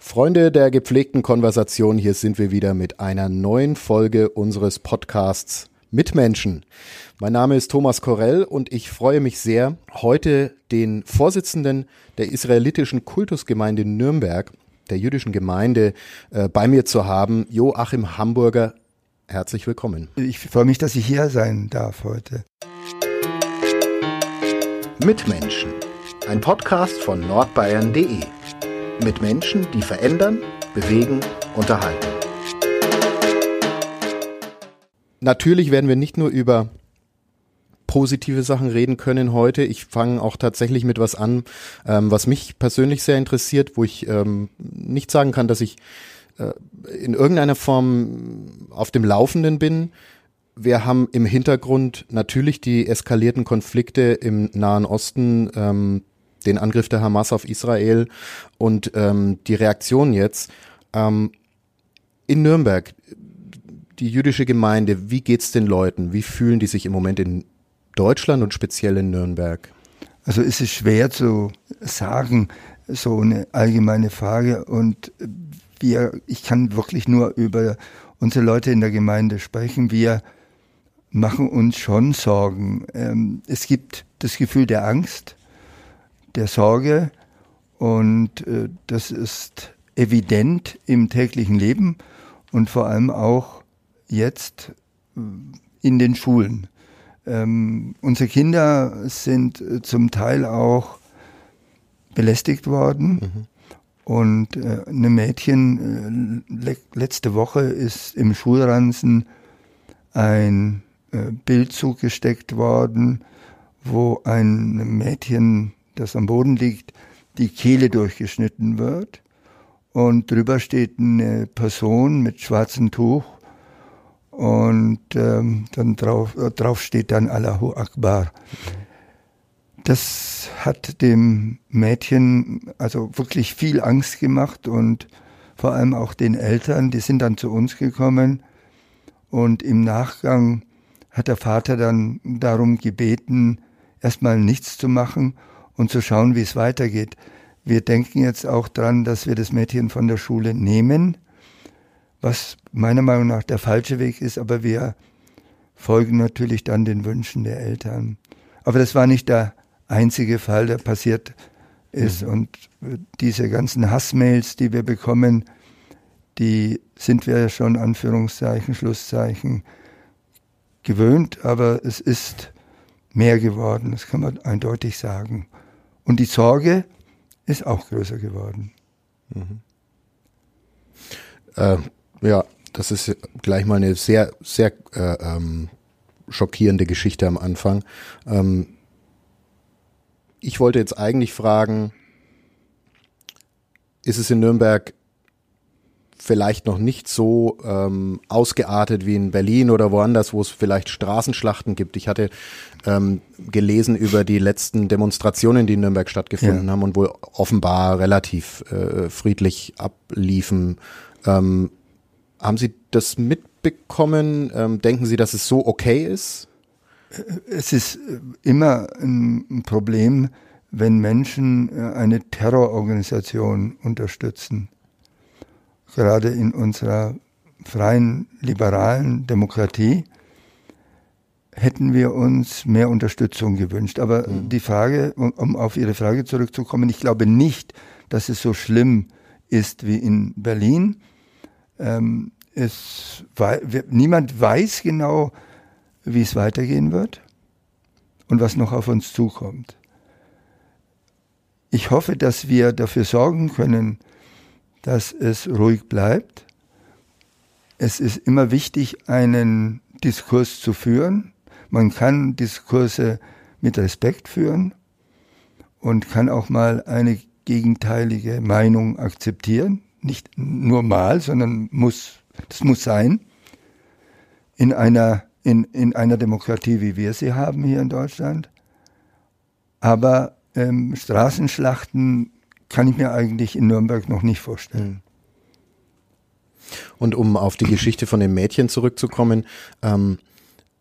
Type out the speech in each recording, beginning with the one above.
Freunde der gepflegten Konversation, hier sind wir wieder mit einer neuen Folge unseres Podcasts Mitmenschen. Mein Name ist Thomas Korell und ich freue mich sehr, heute den Vorsitzenden der israelitischen Kultusgemeinde Nürnberg, der jüdischen Gemeinde, äh, bei mir zu haben, Joachim Hamburger. Herzlich willkommen. Ich freue mich, dass ich hier sein darf heute. Mitmenschen, ein Podcast von nordbayern.de mit Menschen, die verändern, bewegen, unterhalten. Natürlich werden wir nicht nur über positive Sachen reden können heute. Ich fange auch tatsächlich mit was an, ähm, was mich persönlich sehr interessiert, wo ich ähm, nicht sagen kann, dass ich äh, in irgendeiner Form auf dem Laufenden bin. Wir haben im Hintergrund natürlich die eskalierten Konflikte im Nahen Osten, ähm, den Angriff der Hamas auf Israel und ähm, die Reaktion jetzt. Ähm, in Nürnberg, die jüdische Gemeinde, wie geht's den Leuten? Wie fühlen die sich im Moment in Deutschland und speziell in Nürnberg? Also es ist schwer zu sagen, so eine allgemeine Frage. Und wir, ich kann wirklich nur über unsere Leute in der Gemeinde sprechen. Wir machen uns schon Sorgen. Ähm, es gibt das Gefühl der Angst der Sorge und äh, das ist evident im täglichen Leben und vor allem auch jetzt äh, in den Schulen. Ähm, unsere Kinder sind äh, zum Teil auch belästigt worden. Mhm. Und äh, eine Mädchen, äh, le letzte Woche ist im Schulranzen ein äh, Bild zugesteckt worden, wo ein Mädchen das am Boden liegt, die Kehle durchgeschnitten wird. Und drüber steht eine Person mit schwarzem Tuch. Und ähm, dann drauf, äh, drauf steht dann Allahu Akbar. Das hat dem Mädchen also wirklich viel Angst gemacht und vor allem auch den Eltern, die sind dann zu uns gekommen. Und im Nachgang hat der Vater dann darum gebeten, erstmal nichts zu machen und zu schauen, wie es weitergeht. Wir denken jetzt auch dran, dass wir das Mädchen von der Schule nehmen, was meiner Meinung nach der falsche Weg ist, aber wir folgen natürlich dann den Wünschen der Eltern. Aber das war nicht der einzige Fall, der passiert ist. Mhm. Und diese ganzen Hassmails, die wir bekommen, die sind wir ja schon, Anführungszeichen, Schlusszeichen, gewöhnt, aber es ist mehr geworden, das kann man eindeutig sagen. Und die Sorge ist auch größer geworden. Mhm. Äh, ja, das ist gleich mal eine sehr, sehr äh, ähm, schockierende Geschichte am Anfang. Ähm, ich wollte jetzt eigentlich fragen, ist es in Nürnberg vielleicht noch nicht so ähm, ausgeartet wie in Berlin oder woanders, wo es vielleicht Straßenschlachten gibt. Ich hatte ähm, gelesen über die letzten Demonstrationen, die in Nürnberg stattgefunden ja. haben und wohl offenbar relativ äh, friedlich abliefen. Ähm, haben Sie das mitbekommen? Ähm, denken Sie, dass es so okay ist? Es ist immer ein Problem, wenn Menschen äh, eine Terrororganisation unterstützen gerade in unserer freien, liberalen Demokratie, hätten wir uns mehr Unterstützung gewünscht. Aber mhm. die Frage, um, auf Ihre Frage zurückzukommen, ich glaube nicht, dass es so schlimm ist wie in Berlin. Ähm, es, niemand weiß genau, wie es weitergehen wird und was noch auf uns zukommt. Ich hoffe, dass wir dafür sorgen können, dass es ruhig bleibt. Es ist immer wichtig, einen Diskurs zu führen. Man kann Diskurse mit Respekt führen und kann auch mal eine gegenteilige Meinung akzeptieren. Nicht nur mal, sondern muss, das muss sein. In einer, in, in einer Demokratie, wie wir sie haben hier in Deutschland. Aber ähm, Straßenschlachten kann ich mir eigentlich in Nürnberg noch nicht vorstellen. Und um auf die Geschichte von dem Mädchen zurückzukommen, ähm,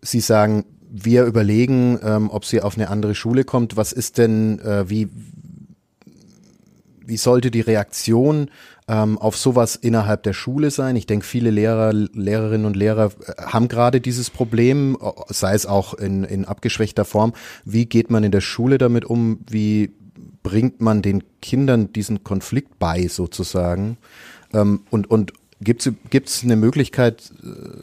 Sie sagen, wir überlegen, ähm, ob sie auf eine andere Schule kommt. Was ist denn, äh, wie, wie sollte die Reaktion ähm, auf sowas innerhalb der Schule sein? Ich denke, viele Lehrer, Lehrerinnen und Lehrer äh, haben gerade dieses Problem, sei es auch in, in abgeschwächter Form. Wie geht man in der Schule damit um? Wie bringt man den Kindern diesen Konflikt bei, sozusagen? Ähm, und und gibt es eine Möglichkeit, äh,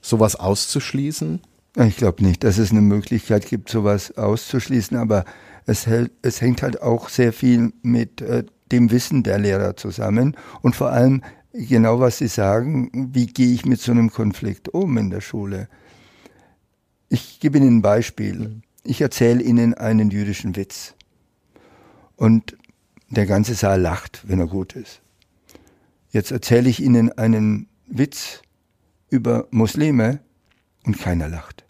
sowas auszuschließen? Ich glaube nicht, dass es eine Möglichkeit gibt, sowas auszuschließen, aber es, hält, es hängt halt auch sehr viel mit äh, dem Wissen der Lehrer zusammen und vor allem genau, was Sie sagen, wie gehe ich mit so einem Konflikt um in der Schule. Ich gebe Ihnen ein Beispiel. Mhm. Ich erzähle Ihnen einen jüdischen Witz und der ganze Saal lacht, wenn er gut ist. Jetzt erzähle ich Ihnen einen Witz über Muslime und keiner lacht.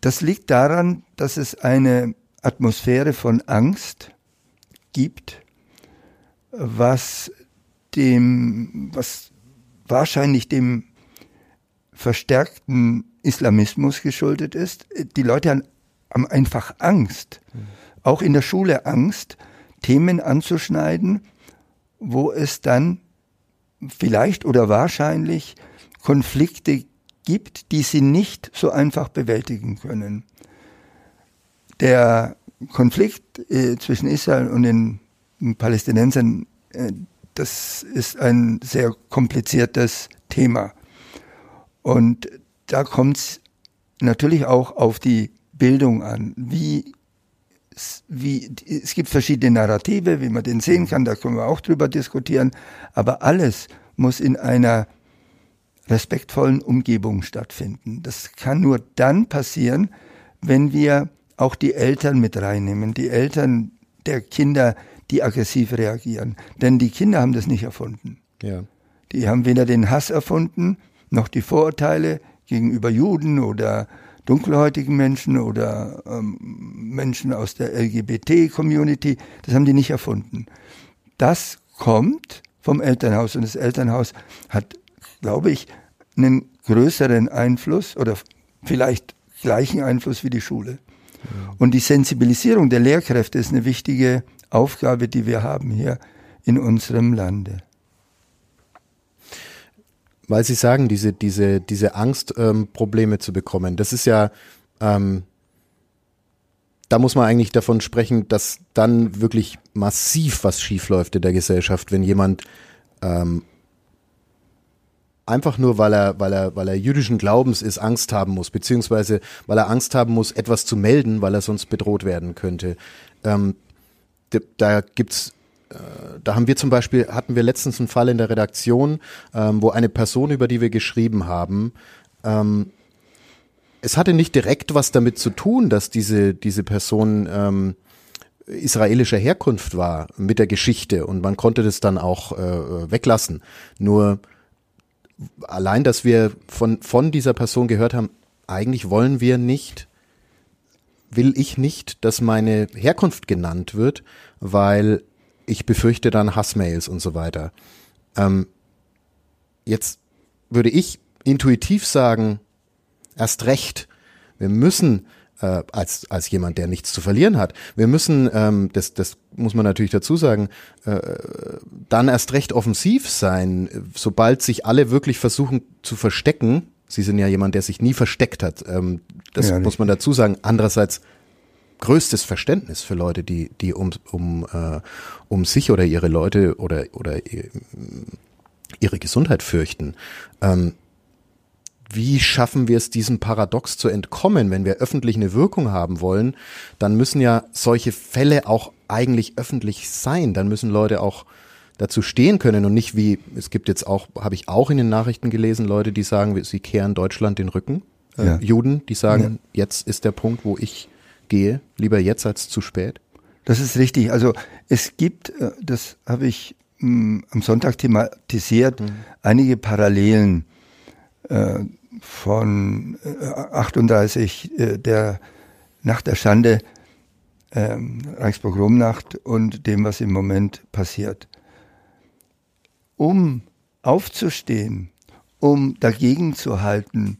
Das liegt daran, dass es eine Atmosphäre von Angst gibt, was dem, was wahrscheinlich dem verstärkten Islamismus geschuldet ist. Die Leute haben einfach Angst, auch in der Schule Angst, Themen anzuschneiden, wo es dann vielleicht oder wahrscheinlich Konflikte gibt, die sie nicht so einfach bewältigen können. Der Konflikt äh, zwischen Israel und den Palästinensern, äh, das ist ein sehr kompliziertes Thema. Und da kommt es natürlich auch auf die Bildung an. Wie, wie, es gibt verschiedene Narrative, wie man den sehen kann, da können wir auch drüber diskutieren. Aber alles muss in einer respektvollen Umgebung stattfinden. Das kann nur dann passieren, wenn wir auch die Eltern mit reinnehmen, die Eltern der Kinder, die aggressiv reagieren. Denn die Kinder haben das nicht erfunden. Ja. Die haben weder den Hass erfunden, noch die Vorurteile gegenüber Juden oder dunkelhäutigen Menschen oder ähm, Menschen aus der LGBT-Community. Das haben die nicht erfunden. Das kommt vom Elternhaus und das Elternhaus hat glaube ich, einen größeren Einfluss oder vielleicht gleichen Einfluss wie die Schule. Und die Sensibilisierung der Lehrkräfte ist eine wichtige Aufgabe, die wir haben hier in unserem Lande. Weil Sie sagen, diese, diese, diese Angst, ähm, Probleme zu bekommen, das ist ja, ähm, da muss man eigentlich davon sprechen, dass dann wirklich massiv was schiefläuft in der Gesellschaft, wenn jemand ähm, einfach nur, weil er, weil er, weil er jüdischen Glaubens ist, Angst haben muss, beziehungsweise weil er Angst haben muss, etwas zu melden, weil er sonst bedroht werden könnte. Ähm, da äh, da haben wir zum Beispiel, hatten wir letztens einen Fall in der Redaktion, ähm, wo eine Person, über die wir geschrieben haben, ähm, es hatte nicht direkt was damit zu tun, dass diese, diese Person ähm, israelischer Herkunft war mit der Geschichte und man konnte das dann auch äh, weglassen. Nur allein, dass wir von, von dieser Person gehört haben, eigentlich wollen wir nicht, will ich nicht, dass meine Herkunft genannt wird, weil ich befürchte dann Hassmails und so weiter. Ähm, jetzt würde ich intuitiv sagen, erst recht, wir müssen äh, als, als jemand, der nichts zu verlieren hat. Wir müssen, ähm, das, das muss man natürlich dazu sagen, äh, dann erst recht offensiv sein, sobald sich alle wirklich versuchen zu verstecken. Sie sind ja jemand, der sich nie versteckt hat. Ähm, das ja, muss man dazu sagen. Andererseits größtes Verständnis für Leute, die, die um, um, äh, um sich oder ihre Leute oder, oder ihre Gesundheit fürchten. Ähm, wie schaffen wir es, diesem Paradox zu entkommen? Wenn wir öffentlich eine Wirkung haben wollen, dann müssen ja solche Fälle auch eigentlich öffentlich sein. Dann müssen Leute auch dazu stehen können und nicht wie, es gibt jetzt auch, habe ich auch in den Nachrichten gelesen, Leute, die sagen, sie kehren Deutschland den Rücken. Äh, ja. Juden, die sagen, ja. jetzt ist der Punkt, wo ich gehe, lieber jetzt als zu spät. Das ist richtig. Also es gibt, äh, das habe ich mh, hm, am Sonntag thematisiert, mhm. einige Parallelen. Äh, von 38 äh, der Nacht der Schande, ähm, Reichsburg-Rom-Nacht und dem, was im Moment passiert. Um aufzustehen, um dagegen zu halten,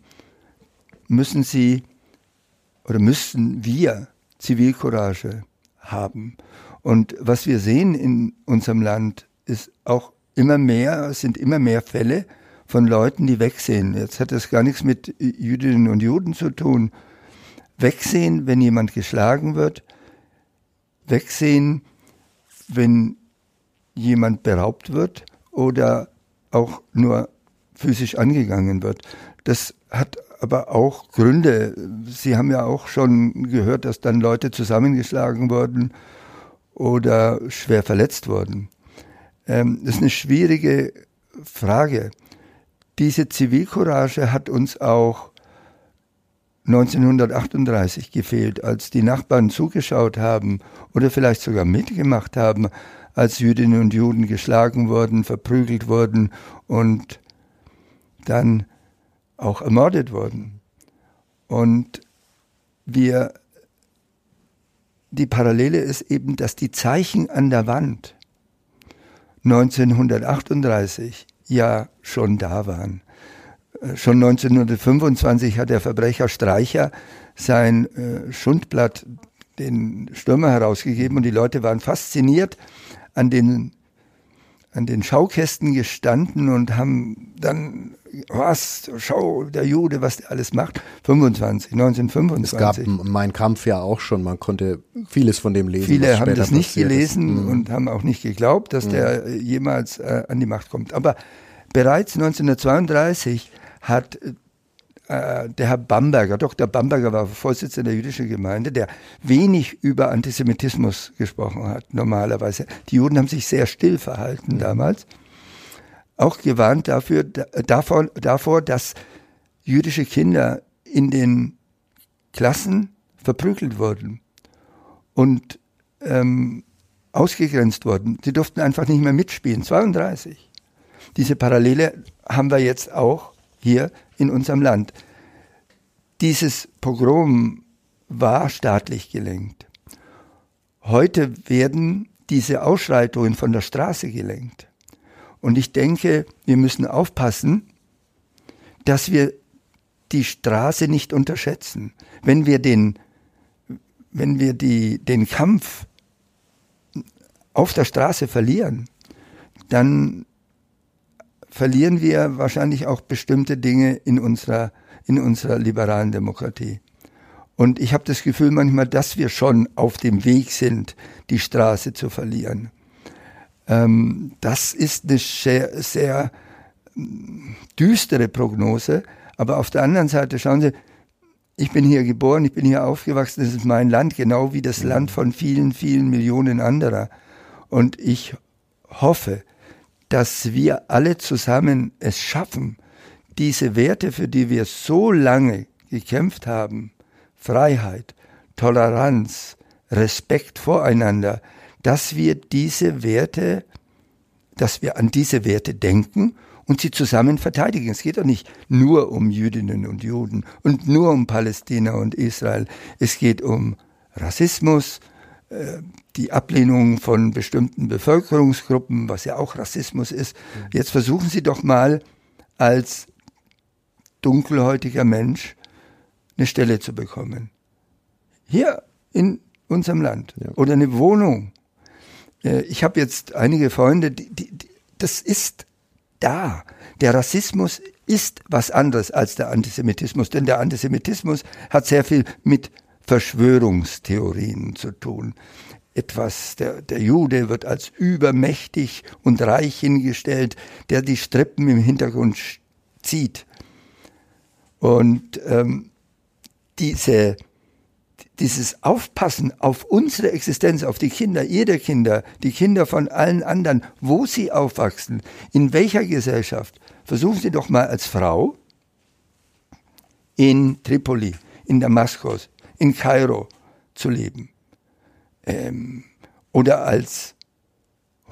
müssen sie oder müssten wir Zivilcourage haben. Und was wir sehen in unserem Land ist auch immer mehr, es sind immer mehr Fälle von Leuten, die wegsehen. Jetzt hat das gar nichts mit Jüdinnen und Juden zu tun. Wegsehen, wenn jemand geschlagen wird. Wegsehen, wenn jemand beraubt wird oder auch nur physisch angegangen wird. Das hat aber auch Gründe. Sie haben ja auch schon gehört, dass dann Leute zusammengeschlagen wurden oder schwer verletzt wurden. Ähm, das ist eine schwierige Frage. Diese Zivilcourage hat uns auch 1938 gefehlt, als die Nachbarn zugeschaut haben oder vielleicht sogar mitgemacht haben, als Jüdinnen und Juden geschlagen wurden, verprügelt wurden und dann auch ermordet wurden. Und wir, die Parallele ist eben, dass die Zeichen an der Wand 1938 ja schon da waren. Äh, schon 1925 hat der Verbrecher Streicher sein äh, Schundblatt den Stürmer herausgegeben und die Leute waren fasziniert an den an den Schaukästen gestanden und haben dann, was, schau, der Jude, was der alles macht. 25, 1925. Es gab Mein Kampf ja auch schon, man konnte vieles von dem lesen. Viele haben das nicht gelesen mhm. und haben auch nicht geglaubt, dass mhm. der jemals äh, an die Macht kommt. Aber bereits 1932 hat äh, der Herr Bamberger, Dr. Bamberger war Vorsitzender der jüdischen Gemeinde, der wenig über Antisemitismus gesprochen hat, normalerweise. Die Juden haben sich sehr still verhalten mhm. damals. Auch gewarnt dafür, davor, davor, dass jüdische Kinder in den Klassen verprügelt wurden und ähm, ausgegrenzt wurden. Sie durften einfach nicht mehr mitspielen. 32. Diese Parallele haben wir jetzt auch hier in unserem Land. Dieses Pogrom war staatlich gelenkt. Heute werden diese Ausschreitungen von der Straße gelenkt. Und ich denke, wir müssen aufpassen, dass wir die Straße nicht unterschätzen. Wenn wir den, wenn wir die, den Kampf auf der Straße verlieren, dann verlieren wir wahrscheinlich auch bestimmte Dinge in unserer, in unserer liberalen Demokratie. Und ich habe das Gefühl manchmal, dass wir schon auf dem Weg sind, die Straße zu verlieren. Ähm, das ist eine sehr, sehr mm, düstere Prognose. Aber auf der anderen Seite, schauen Sie, ich bin hier geboren, ich bin hier aufgewachsen, das ist mein Land, genau wie das Land von vielen, vielen Millionen anderer. Und ich hoffe, dass wir alle zusammen es schaffen, diese Werte, für die wir so lange gekämpft haben, Freiheit, Toleranz, Respekt voreinander, dass wir diese Werte, dass wir an diese Werte denken und sie zusammen verteidigen. Es geht doch nicht nur um Jüdinnen und Juden und nur um Palästina und Israel. Es geht um Rassismus, die Ablehnung von bestimmten Bevölkerungsgruppen, was ja auch Rassismus ist. Mhm. Jetzt versuchen Sie doch mal als dunkelhäutiger Mensch eine Stelle zu bekommen. Hier in unserem Land ja. oder eine Wohnung. Äh, ich habe jetzt einige Freunde, die, die, die, das ist da. Der Rassismus ist was anderes als der Antisemitismus, denn der Antisemitismus hat sehr viel mit Verschwörungstheorien zu tun. Etwas, der, der Jude wird als übermächtig und reich hingestellt, der die Strippen im Hintergrund zieht. Und ähm, diese, dieses Aufpassen auf unsere Existenz, auf die Kinder, jeder Kinder, die Kinder von allen anderen, wo sie aufwachsen, in welcher Gesellschaft, versuchen Sie doch mal als Frau in Tripoli, in Damaskus, in Kairo zu leben. Ähm, oder als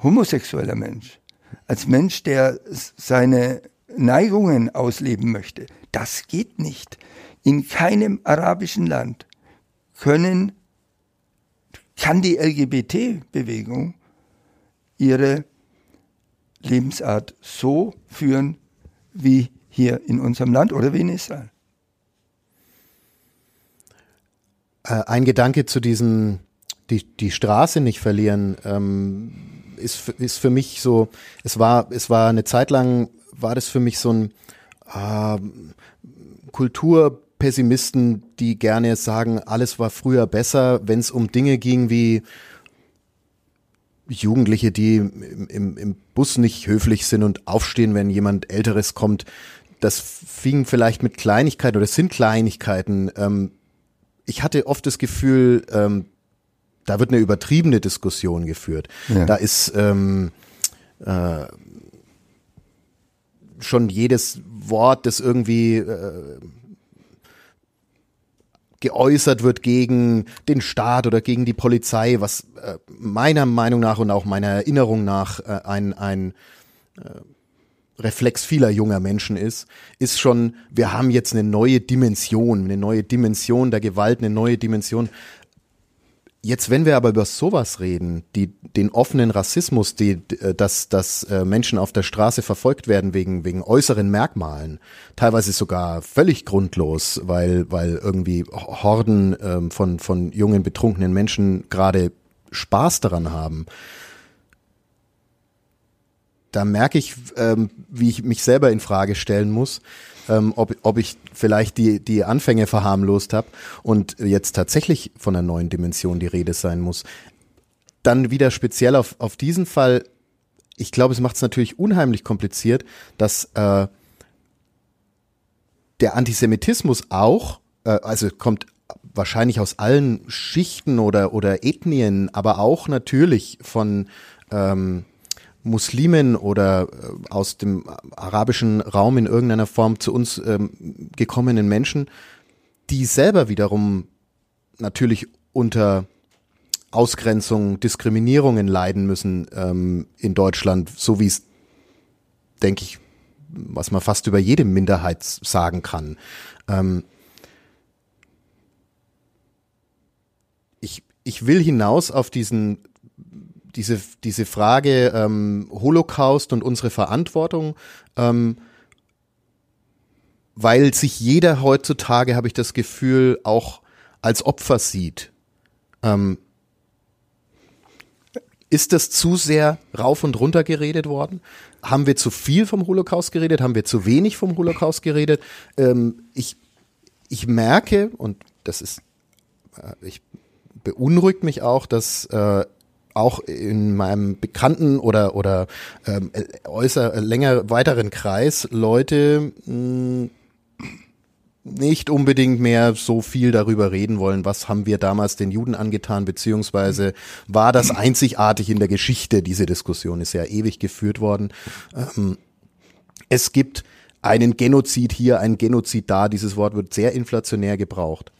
homosexueller Mensch, als Mensch, der seine Neigungen ausleben möchte. Das geht nicht. In keinem arabischen Land können, kann die LGBT-Bewegung ihre Lebensart so führen wie hier in unserem Land oder wie in Israel. Äh, ein Gedanke zu diesen die, die Straße nicht verlieren, ähm, ist, ist für mich so, es war, es war eine Zeit lang, war das für mich so ein äh, Kulturpessimisten, die gerne sagen, alles war früher besser, wenn es um Dinge ging wie Jugendliche, die im, im, im Bus nicht höflich sind und aufstehen, wenn jemand Älteres kommt. Das fing vielleicht mit Kleinigkeiten oder sind Kleinigkeiten. Ähm, ich hatte oft das Gefühl, ähm, da wird eine übertriebene Diskussion geführt. Ja. Da ist ähm, äh, schon jedes Wort, das irgendwie äh, geäußert wird gegen den Staat oder gegen die Polizei, was äh, meiner Meinung nach und auch meiner Erinnerung nach äh, ein, ein äh, Reflex vieler junger Menschen ist, ist schon, wir haben jetzt eine neue Dimension, eine neue Dimension der Gewalt, eine neue Dimension. Jetzt, wenn wir aber über sowas reden, die, den offenen Rassismus, die, äh, dass, dass äh, Menschen auf der Straße verfolgt werden wegen, wegen äußeren Merkmalen, teilweise sogar völlig grundlos, weil, weil irgendwie Horden ähm, von, von jungen, betrunkenen Menschen gerade Spaß daran haben, da merke ich, ähm, wie ich mich selber in Frage stellen muss ähm, ob, ob ich vielleicht die, die Anfänge verharmlost habe und jetzt tatsächlich von einer neuen Dimension die Rede sein muss. Dann wieder speziell auf, auf diesen Fall, ich glaube, es macht es natürlich unheimlich kompliziert, dass äh, der Antisemitismus auch, äh, also kommt wahrscheinlich aus allen Schichten oder, oder Ethnien, aber auch natürlich von ähm, Muslimen oder äh, aus dem arabischen Raum in irgendeiner Form zu uns ähm, gekommenen Menschen, die selber wiederum natürlich unter Ausgrenzung, Diskriminierungen leiden müssen ähm, in Deutschland, so wie es, denke ich, was man fast über jede Minderheit sagen kann. Ähm, ich, ich will hinaus auf diesen diese, diese Frage ähm, Holocaust und unsere Verantwortung, ähm, weil sich jeder heutzutage, habe ich das Gefühl, auch als Opfer sieht. Ähm, ist das zu sehr rauf und runter geredet worden? Haben wir zu viel vom Holocaust geredet? Haben wir zu wenig vom Holocaust geredet? Ähm, ich, ich merke, und das ist, äh, ich beunruhigt mich auch, dass äh, auch in meinem bekannten oder oder ähm, äußer länger weiteren Kreis Leute mh, hm, nicht unbedingt mehr so viel darüber reden wollen, was haben wir damals den Juden angetan, beziehungsweise war das einzigartig in der Geschichte. Diese Diskussion ist ja ewig geführt worden. Ähm, es gibt einen Genozid hier, einen Genozid da. Dieses Wort wird sehr inflationär gebraucht.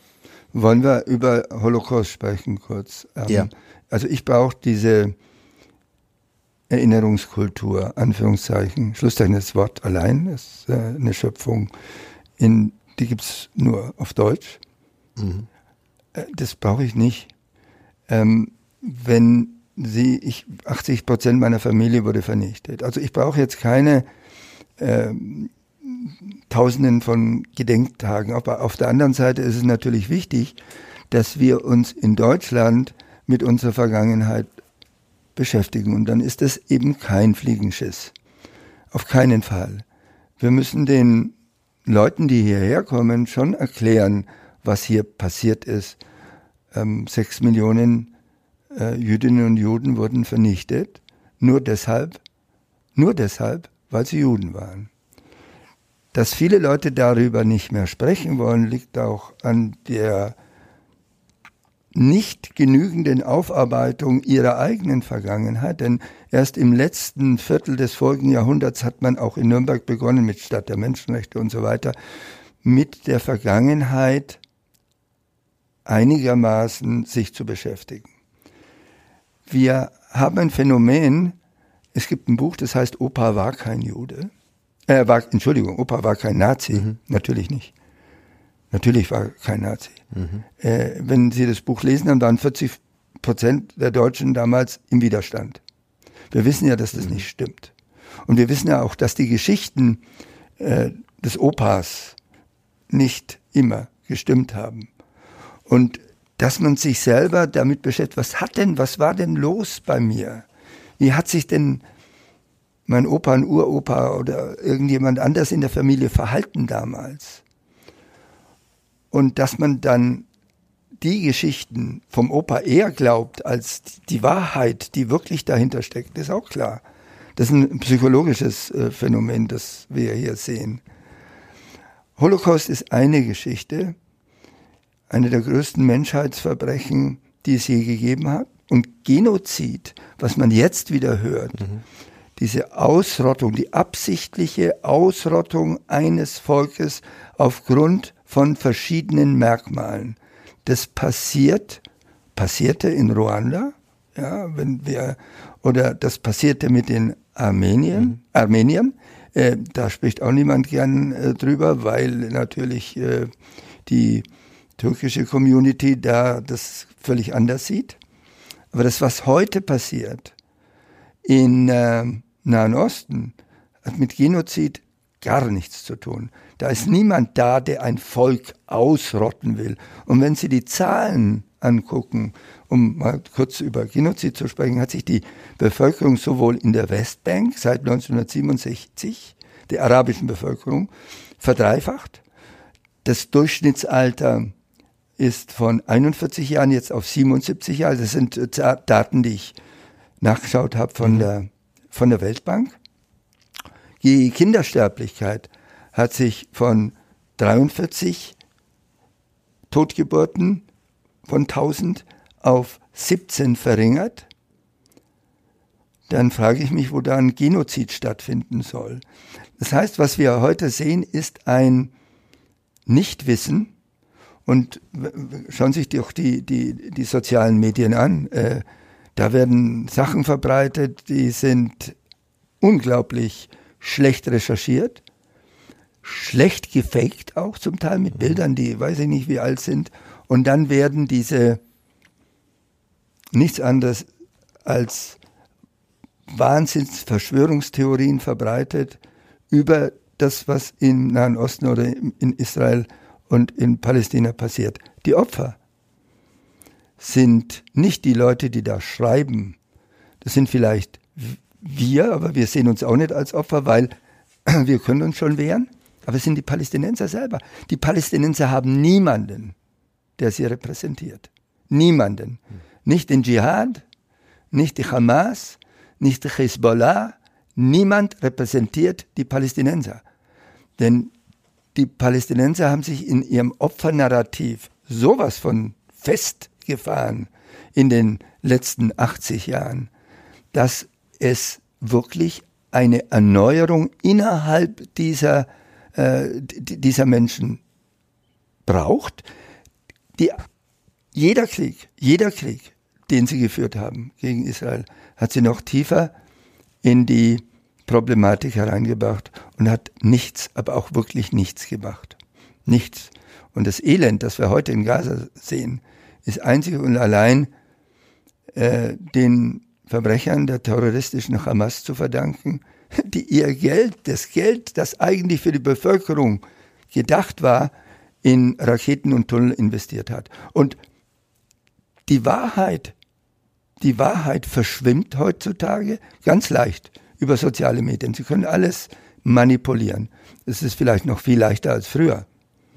Wollen wir über Holocaust sprechen kurz? Ähm, ja. Also ich brauche diese Erinnerungskultur, Anführungszeichen, Schlusszeichen, das Wort allein ist äh, eine Schöpfung, in, die gibt es nur auf Deutsch. Mhm. Äh, das brauche ich nicht. Ähm, wenn sie, ich, 80 Prozent meiner Familie wurde vernichtet. Also ich brauche jetzt keine äh, Tausenden von Gedenktagen. Aber auf der anderen Seite ist es natürlich wichtig, dass wir uns in Deutschland mit unserer Vergangenheit beschäftigen. Und dann ist es eben kein Fliegenschiss. Auf keinen Fall. Wir müssen den Leuten, die hierher kommen, schon erklären, was hier passiert ist. Ähm, sechs Millionen äh, Jüdinnen und Juden wurden vernichtet, nur deshalb, nur deshalb, weil sie Juden waren. Dass viele Leute darüber nicht mehr sprechen wollen, liegt auch an der nicht genügenden Aufarbeitung ihrer eigenen Vergangenheit, denn erst im letzten Viertel des vorigen Jahrhunderts hat man auch in Nürnberg begonnen mit Stadt der Menschenrechte und so weiter, mit der Vergangenheit einigermaßen sich zu beschäftigen. Wir haben ein Phänomen, es gibt ein Buch, das heißt Opa war kein Jude. Äh, war, Entschuldigung, Opa war kein Nazi, mhm. natürlich nicht. Natürlich war kein Nazi. Mhm. Äh, wenn Sie das Buch lesen, dann waren 40 Prozent der Deutschen damals im Widerstand. Wir wissen ja, dass das mhm. nicht stimmt. Und wir wissen ja auch, dass die Geschichten äh, des Opas nicht immer gestimmt haben. Und dass man sich selber damit beschäftigt, was hat denn, was war denn los bei mir? Wie hat sich denn mein Opa, ein Uropa oder irgendjemand anders in der Familie verhalten damals? Und dass man dann die Geschichten vom Opa eher glaubt als die Wahrheit, die wirklich dahinter steckt, ist auch klar. Das ist ein psychologisches äh, Phänomen, das wir hier sehen. Holocaust ist eine Geschichte, eine der größten Menschheitsverbrechen, die es je gegeben hat. Und Genozid, was man jetzt wieder hört, mhm. diese Ausrottung, die absichtliche Ausrottung eines Volkes aufgrund von verschiedenen Merkmalen. Das passiert, passierte in Ruanda, ja, wenn wir, oder das passierte mit den Armenien, mhm. Armeniern. Äh, da spricht auch niemand gern äh, drüber, weil natürlich äh, die türkische Community da das völlig anders sieht. Aber das, was heute passiert in äh, Nahen Osten, hat mit Genozid gar nichts zu tun. Da ist niemand da, der ein Volk ausrotten will. Und wenn Sie die Zahlen angucken, um mal kurz über Genozid zu sprechen, hat sich die Bevölkerung sowohl in der Westbank seit 1967, der arabischen Bevölkerung, verdreifacht. Das Durchschnittsalter ist von 41 Jahren jetzt auf 77 Jahre. Das sind äh, Daten, die ich nachgeschaut habe von, mhm. der, von der Weltbank. Die Kindersterblichkeit hat sich von 43 Totgeburten von 1000 auf 17 verringert. Dann frage ich mich, wo da ein Genozid stattfinden soll. Das heißt, was wir heute sehen, ist ein Nichtwissen und schauen sich doch die, die, die sozialen Medien an. Äh, da werden Sachen verbreitet, die sind unglaublich schlecht recherchiert, schlecht gefaked auch zum Teil mit Bildern, die weiß ich nicht wie alt sind. Und dann werden diese nichts anderes als Wahnsinnsverschwörungstheorien verbreitet über das, was im Nahen Osten oder in Israel und in Palästina passiert. Die Opfer sind nicht die Leute, die da schreiben. Das sind vielleicht wir, aber wir sehen uns auch nicht als Opfer, weil wir können uns schon wehren. Aber es sind die Palästinenser selber. Die Palästinenser haben niemanden, der sie repräsentiert. Niemanden. Nicht den Dschihad, nicht die Hamas, nicht die Hezbollah. Niemand repräsentiert die Palästinenser. Denn die Palästinenser haben sich in ihrem Opfernarrativ sowas von festgefahren in den letzten 80 Jahren, dass es wirklich eine Erneuerung innerhalb dieser, äh, dieser Menschen braucht. Die, jeder Krieg, jeder Krieg, den sie geführt haben gegen Israel, hat sie noch tiefer in die Problematik hereingebracht und hat nichts, aber auch wirklich nichts gemacht. Nichts. Und das Elend, das wir heute in Gaza sehen, ist einzig und allein äh, den Verbrechern der terroristischen Hamas zu verdanken, die ihr Geld, das Geld, das eigentlich für die Bevölkerung gedacht war, in Raketen und Tunnel investiert hat. Und die Wahrheit, die Wahrheit verschwimmt heutzutage ganz leicht über soziale Medien. Sie können alles manipulieren. Es ist vielleicht noch viel leichter als früher.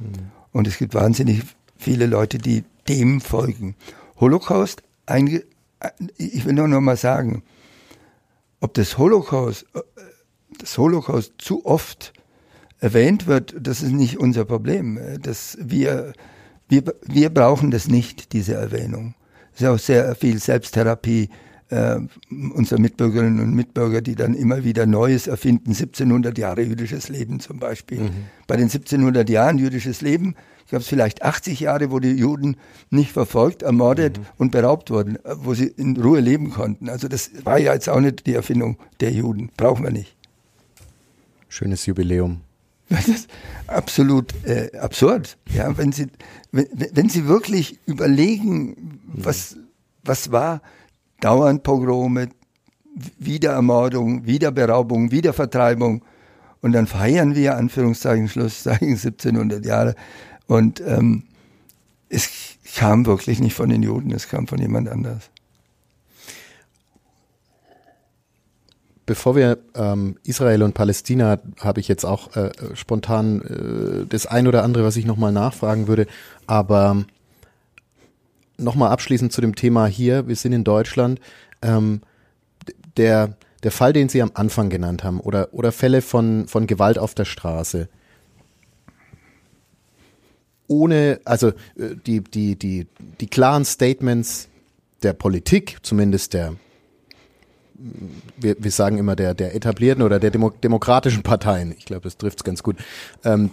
Mhm. Und es gibt wahnsinnig viele Leute, die dem folgen. Holocaust, ich will nur noch mal sagen, ob das Holocaust, äh, das Holocaust zu oft erwähnt wird, das ist nicht unser Problem. Das wir, wir, wir brauchen das nicht, diese Erwähnung. Es ist auch sehr viel Selbsttherapie äh, unserer Mitbürgerinnen und Mitbürger, die dann immer wieder Neues erfinden, 1700 Jahre jüdisches Leben zum Beispiel. Mhm. Bei den 1700 Jahren jüdisches Leben gab es vielleicht 80 Jahre, wo die Juden nicht verfolgt, ermordet mhm. und beraubt wurden, wo sie in Ruhe leben konnten. Also das war ja jetzt auch nicht die Erfindung der Juden. Brauchen wir nicht. Schönes Jubiläum. Das ist absolut äh, absurd. Ja, wenn Sie, wenn, wenn Sie wirklich überlegen, was, was war, dauernd Pogrome, Wiederermordung, Wiederberaubung, Wiedervertreibung. Und dann feiern wir, Anführungszeichen, Schlusszeichen, 1700 Jahre. Und ähm, es kam wirklich nicht von den Juden, es kam von jemand anders. Bevor wir ähm, Israel und Palästina, habe ich jetzt auch äh, spontan äh, das ein oder andere, was ich nochmal nachfragen würde. Aber nochmal abschließend zu dem Thema hier, wir sind in Deutschland. Ähm, der, der Fall, den Sie am Anfang genannt haben, oder, oder Fälle von, von Gewalt auf der Straße, ohne, also äh, die, die, die, die klaren Statements der Politik, zumindest der, wir, wir sagen immer der, der etablierten oder der Demo demokratischen Parteien, ich glaube, das trifft es ganz gut, ähm,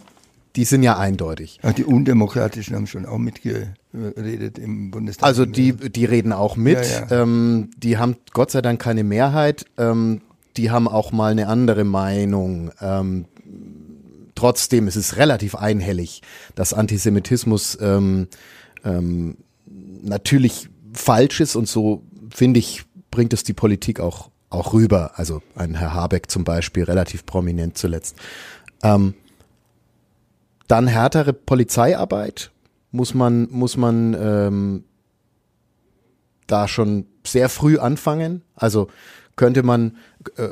die sind ja eindeutig. Ach, die Undemokratischen haben schon auch mitgeredet im Bundestag. Also die, die reden auch mit. Ja, ja. Ähm, die haben Gott sei Dank keine Mehrheit. Ähm, die haben auch mal eine andere Meinung. Ähm, trotzdem ist es relativ einhellig, dass Antisemitismus ähm, ähm, natürlich falsch ist und so finde ich bringt es die Politik auch auch rüber. Also ein Herr Habeck zum Beispiel relativ prominent zuletzt. Ähm, dann härtere Polizeiarbeit muss man muss man ähm, da schon sehr früh anfangen. Also könnte man äh,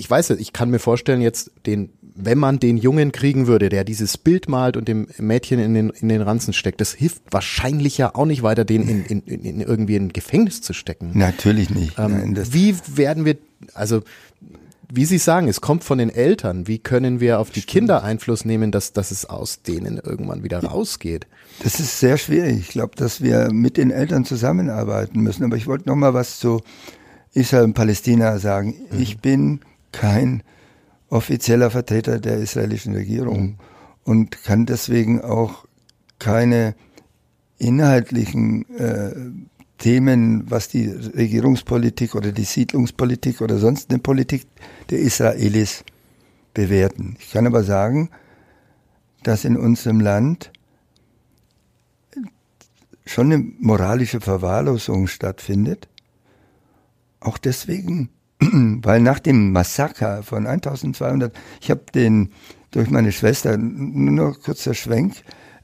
ich weiß nicht, ich kann mir vorstellen, jetzt den, wenn man den Jungen kriegen würde, der dieses Bild malt und dem Mädchen in den, in den Ranzen steckt, das hilft wahrscheinlich ja auch nicht weiter, den in, in, in irgendwie in ein Gefängnis zu stecken. Natürlich nicht. Ähm, Nein, wie werden wir, also wie Sie sagen, es kommt von den Eltern. Wie können wir auf die Stimmt. Kinder Einfluss nehmen, dass, dass es aus denen irgendwann wieder rausgeht? Das ist sehr schwierig. Ich glaube, dass wir mit den Eltern zusammenarbeiten müssen. Aber ich wollte noch mal was zu Israel und Palästina sagen. Mhm. Ich bin kein offizieller Vertreter der israelischen Regierung mhm. und kann deswegen auch keine inhaltlichen äh, Themen, was die Regierungspolitik oder die Siedlungspolitik oder sonst eine Politik der Israelis bewerten. Ich kann aber sagen, dass in unserem Land schon eine moralische Verwahrlosung stattfindet. Auch deswegen, weil nach dem Massaker von 1200, ich habe den durch meine Schwester, nur kurzer Schwenk,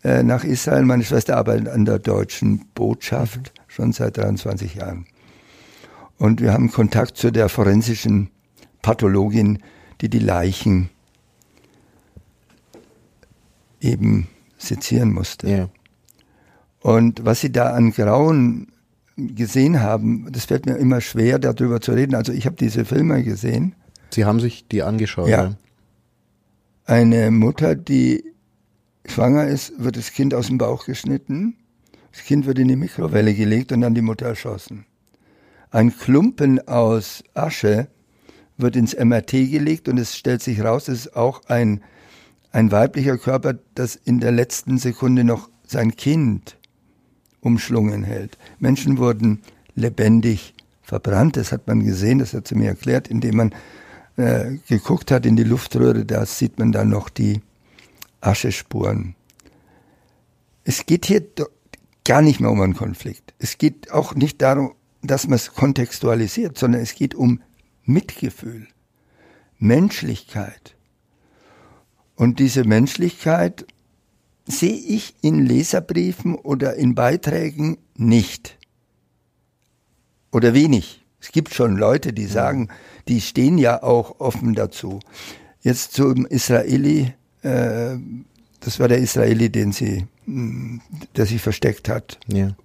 äh, nach Israel, meine Schwester arbeitet an der deutschen Botschaft. Schon seit 23 Jahren. Und wir haben Kontakt zu der forensischen Pathologin, die die Leichen eben sezieren musste. Yeah. Und was sie da an Grauen gesehen haben, das fällt mir immer schwer, darüber zu reden. Also ich habe diese Filme gesehen. Sie haben sich die angeschaut, ja. ja. Eine Mutter, die schwanger ist, wird das Kind aus dem Bauch geschnitten. Das Kind wird in die Mikrowelle gelegt und dann die Mutter erschossen. Ein Klumpen aus Asche wird ins MRT gelegt und es stellt sich raus, es ist auch ein, ein weiblicher Körper, das in der letzten Sekunde noch sein Kind umschlungen hält. Menschen wurden lebendig verbrannt, das hat man gesehen, das hat sie mir erklärt, indem man äh, geguckt hat in die Luftröhre, da sieht man dann noch die Aschespuren. Es geht hier gar nicht mehr um einen Konflikt. Es geht auch nicht darum, dass man es kontextualisiert, sondern es geht um Mitgefühl, Menschlichkeit. Und diese Menschlichkeit sehe ich in Leserbriefen oder in Beiträgen nicht. Oder wenig. Es gibt schon Leute, die sagen, die stehen ja auch offen dazu. Jetzt zum Israeli, äh, das war der Israeli, den sie, der sich versteckt hat. Ja.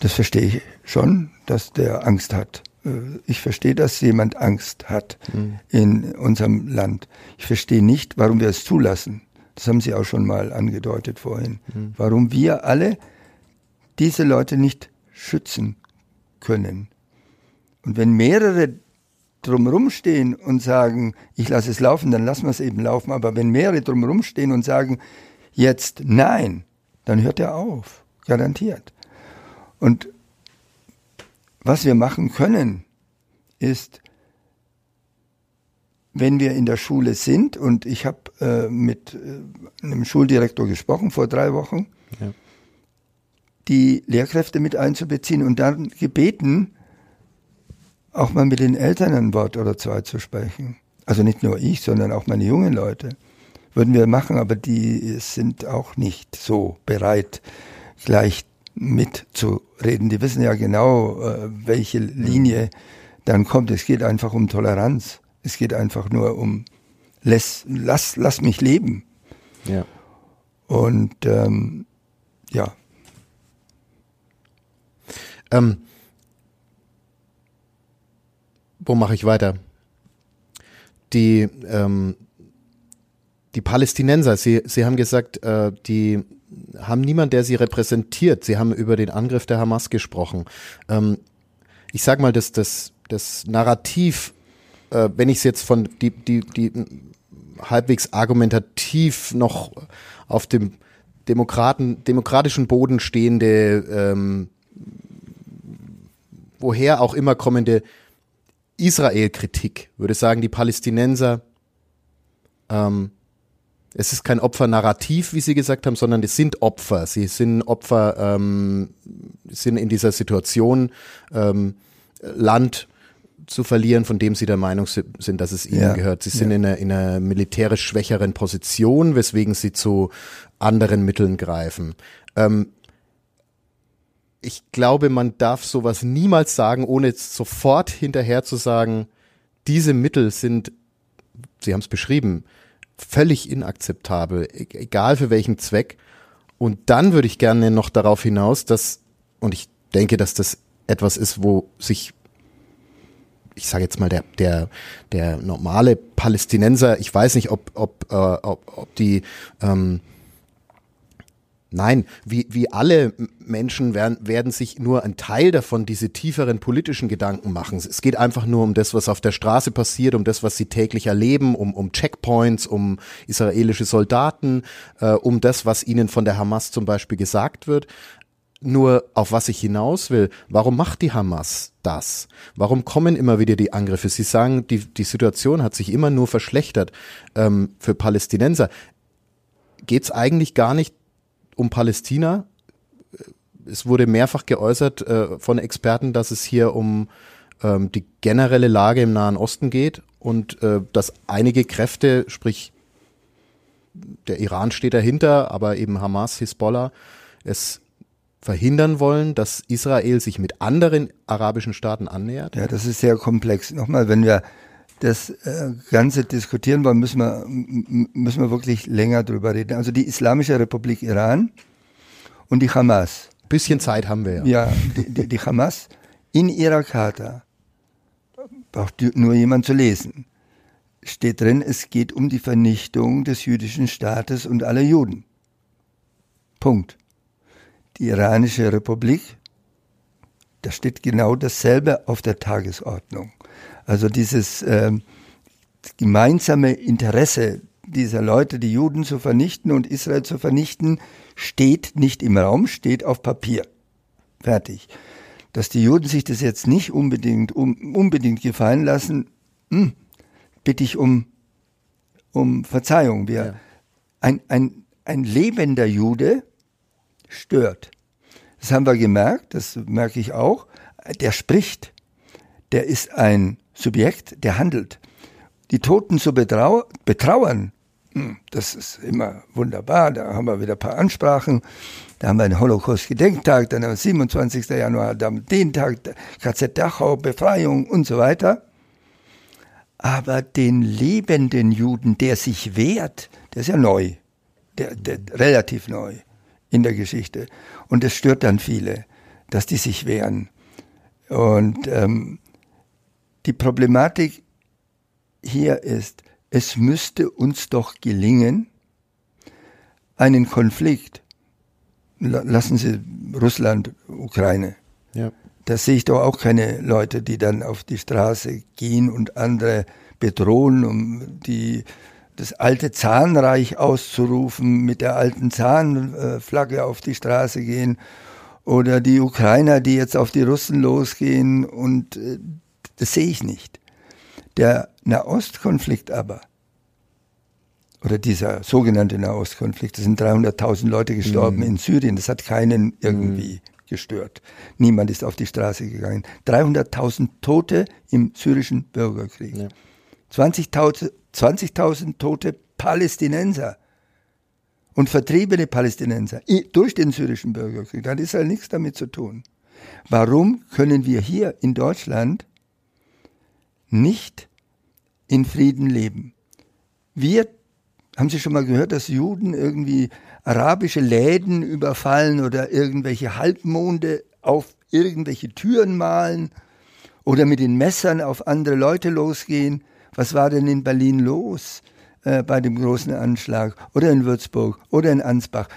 Das verstehe ich schon, dass der Angst hat. Äh, ich verstehe, dass jemand Angst hat mhm. in unserem Land. Ich verstehe nicht, warum wir es zulassen. Das haben Sie auch schon mal angedeutet vorhin. Mhm. Warum wir alle diese Leute nicht schützen können. Und wenn mehrere drumherum stehen und sagen, ich lasse es laufen, dann lassen wir es eben laufen. Aber wenn mehrere drumherum stehen und sagen, jetzt nein, dann hört er auf. Garantiert. Und was wir machen können, ist, wenn wir in der Schule sind, und ich habe äh, mit äh, einem Schuldirektor gesprochen vor drei Wochen, ja. die Lehrkräfte mit einzubeziehen und dann gebeten, auch mal mit den Eltern ein Wort oder zwei zu sprechen. Also nicht nur ich, sondern auch meine jungen Leute. Würden wir machen, aber die sind auch nicht so bereit, gleich mitzureden. Die wissen ja genau, äh, welche Linie dann kommt. Es geht einfach um Toleranz. Es geht einfach nur um lass, lass, lass mich leben. Ja. Und ähm, ja. Ähm, wo mache ich weiter? Die, ähm, die Palästinenser, Sie, Sie haben gesagt, äh, die haben niemand, der sie repräsentiert. Sie haben über den Angriff der Hamas gesprochen. Ähm, ich sage mal, dass das, das Narrativ, äh, wenn ich es jetzt von die, die, die halbwegs argumentativ noch auf dem Demokraten, demokratischen Boden stehende, ähm, woher auch immer kommende Israel-Kritik, würde sagen, die Palästinenser, ähm, es ist kein Opfernarrativ, wie Sie gesagt haben, sondern es sind Opfer. Sie sind Opfer, ähm, sind in dieser Situation, ähm, Land zu verlieren, von dem sie der Meinung sind, dass es ihnen ja. gehört. Sie sind ja. in, einer, in einer militärisch schwächeren Position, weswegen sie zu anderen Mitteln greifen. Ähm, ich glaube, man darf sowas niemals sagen, ohne sofort hinterher zu sagen, diese Mittel sind, Sie haben es beschrieben, völlig inakzeptabel, e-, egal für welchen Zweck. Und dann würde ich gerne noch darauf hinaus, dass, und ich denke, dass das etwas ist, wo sich ich sage jetzt mal, der, der, der normale Palästinenser, ich weiß nicht, ob, ob, äh, ob, ob die ähm, Nein, wie, wie alle Menschen werden, werden sich nur ein Teil davon diese tieferen politischen Gedanken machen. Es geht einfach nur um das, was auf der Straße passiert, um das, was sie täglich erleben, um, um Checkpoints, um israelische Soldaten, äh, um das, was ihnen von der Hamas zum Beispiel gesagt wird. Nur auf was ich hinaus will, warum macht die Hamas das? Warum kommen immer wieder die Angriffe? Sie sagen, die, die Situation hat sich immer nur verschlechtert ähm, für Palästinenser. Geht es eigentlich gar nicht um Palästina? Es wurde mehrfach geäußert äh, von Experten, dass es hier um ähm, die generelle Lage im Nahen Osten geht und äh, dass einige Kräfte, sprich der Iran steht dahinter, aber eben Hamas, Hisbollah, es verhindern wollen, dass Israel sich mit anderen arabischen Staaten annähert? Ja, das ist sehr komplex. Nochmal, wenn wir das äh, Ganze diskutieren wollen, müssen wir, müssen wir wirklich länger drüber reden. Also die Islamische Republik Iran und die Hamas. Bisschen Zeit haben wir ja. Ja, die, die, die Hamas in ihrer Charta, braucht nur jemand zu lesen, steht drin, es geht um die Vernichtung des jüdischen Staates und aller Juden. Punkt die iranische Republik, da steht genau dasselbe auf der Tagesordnung. Also dieses äh, gemeinsame Interesse dieser Leute, die Juden zu vernichten und Israel zu vernichten, steht nicht im Raum, steht auf Papier. Fertig. Dass die Juden sich das jetzt nicht unbedingt, um, unbedingt gefallen lassen, hm, bitte ich um, um Verzeihung. Wir, ja. ein, ein, ein lebender Jude stört. Das haben wir gemerkt, das merke ich auch. Der spricht. Der ist ein Subjekt, der handelt. Die Toten zu betrau betrauern, hm, das ist immer wunderbar. Da haben wir wieder ein paar Ansprachen. Da haben wir einen Holocaust-Gedenktag, dann am 27. Januar, dann den Tag, KZ Dachau, Befreiung und so weiter. Aber den lebenden Juden, der sich wehrt, der ist ja neu, der, der relativ neu in der Geschichte. Und es stört dann viele, dass die sich wehren. Und ähm, die Problematik hier ist, es müsste uns doch gelingen, einen Konflikt, lassen Sie Russland, Ukraine, ja. da sehe ich doch auch keine Leute, die dann auf die Straße gehen und andere bedrohen, um die das alte Zahnreich auszurufen, mit der alten Zahnflagge auf die Straße gehen oder die Ukrainer, die jetzt auf die Russen losgehen und äh, das sehe ich nicht. Der Nahostkonflikt aber, oder dieser sogenannte Nahostkonflikt, es sind 300.000 Leute gestorben mhm. in Syrien, das hat keinen irgendwie mhm. gestört. Niemand ist auf die Straße gegangen. 300.000 Tote im syrischen Bürgerkrieg. Ja. 20.000 20 Tote Palästinenser und vertriebene Palästinenser durch den syrischen Bürgerkrieg. Da hat Israel nichts damit zu tun. Warum können wir hier in Deutschland nicht in Frieden leben? Wir, haben Sie schon mal gehört, dass Juden irgendwie arabische Läden überfallen oder irgendwelche Halbmonde auf irgendwelche Türen malen oder mit den Messern auf andere Leute losgehen? Was war denn in Berlin los? Äh, bei dem großen Anschlag oder in Würzburg oder in Ansbach.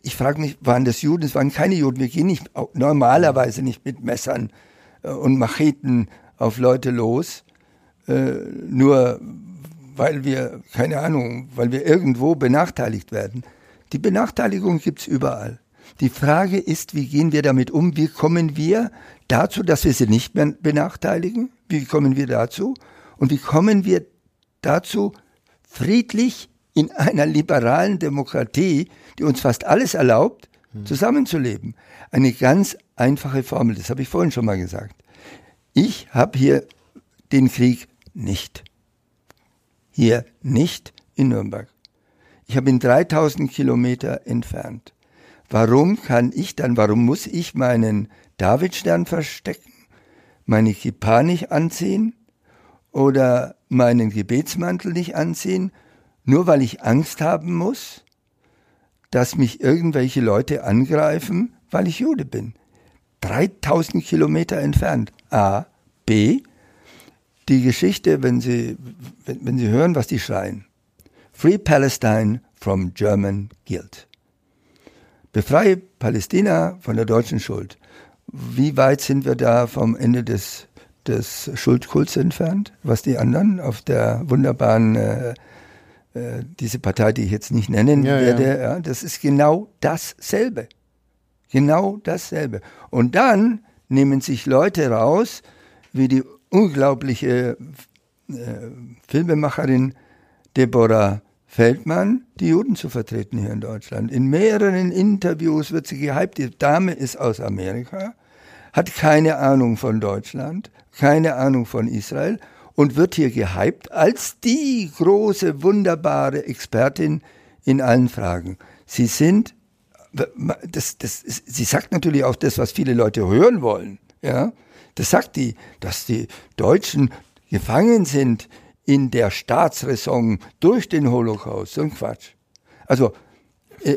Ich frage mich, waren das Juden? Es waren keine Juden. Wir gehen nicht normalerweise nicht mit Messern äh, und Macheten auf Leute los, äh, nur weil wir, keine Ahnung, weil wir irgendwo benachteiligt werden. Die Benachteiligung gibt's überall. Die Frage ist, wie gehen wir damit um? Wie kommen wir dazu, dass wir sie nicht mehr benachteiligen? Wie kommen wir dazu? Und wie kommen wir dazu, friedlich in einer liberalen Demokratie, die uns fast alles erlaubt, hm. zusammenzuleben. Eine ganz einfache Formel, das habe ich vorhin schon mal gesagt. Ich habe hier den Krieg nicht. Hier nicht in Nürnberg. Ich habe ihn 3000 Kilometer entfernt. Warum kann ich dann, warum muss ich meinen Davidstern verstecken, meine Kippa nicht anziehen oder meinen Gebetsmantel nicht anziehen, nur weil ich Angst haben muss, dass mich irgendwelche Leute angreifen, weil ich Jude bin. 3000 Kilometer entfernt. A. B. Die Geschichte, wenn Sie, wenn, wenn Sie hören, was die schreien. Free Palestine from German guilt. Befreie Palästina von der deutschen Schuld. Wie weit sind wir da vom Ende des des Schuldkults entfernt, was die anderen auf der wunderbaren, äh, äh, diese Partei, die ich jetzt nicht nennen ja, werde, ja. ja. das ist genau dasselbe. Genau dasselbe. Und dann nehmen sich Leute raus, wie die unglaubliche äh, Filmemacherin Deborah Feldmann, die Juden zu vertreten hier in Deutschland. In mehreren Interviews wird sie gehypt. Die Dame ist aus Amerika, hat keine Ahnung von Deutschland, keine Ahnung von Israel und wird hier gehypt als die große, wunderbare Expertin in allen Fragen. Sie sind, das, das, sie sagt natürlich auch das, was viele Leute hören wollen. Ja, das sagt die, dass die Deutschen gefangen sind in der Staatsräson durch den Holocaust. So ein Quatsch. Also, äh,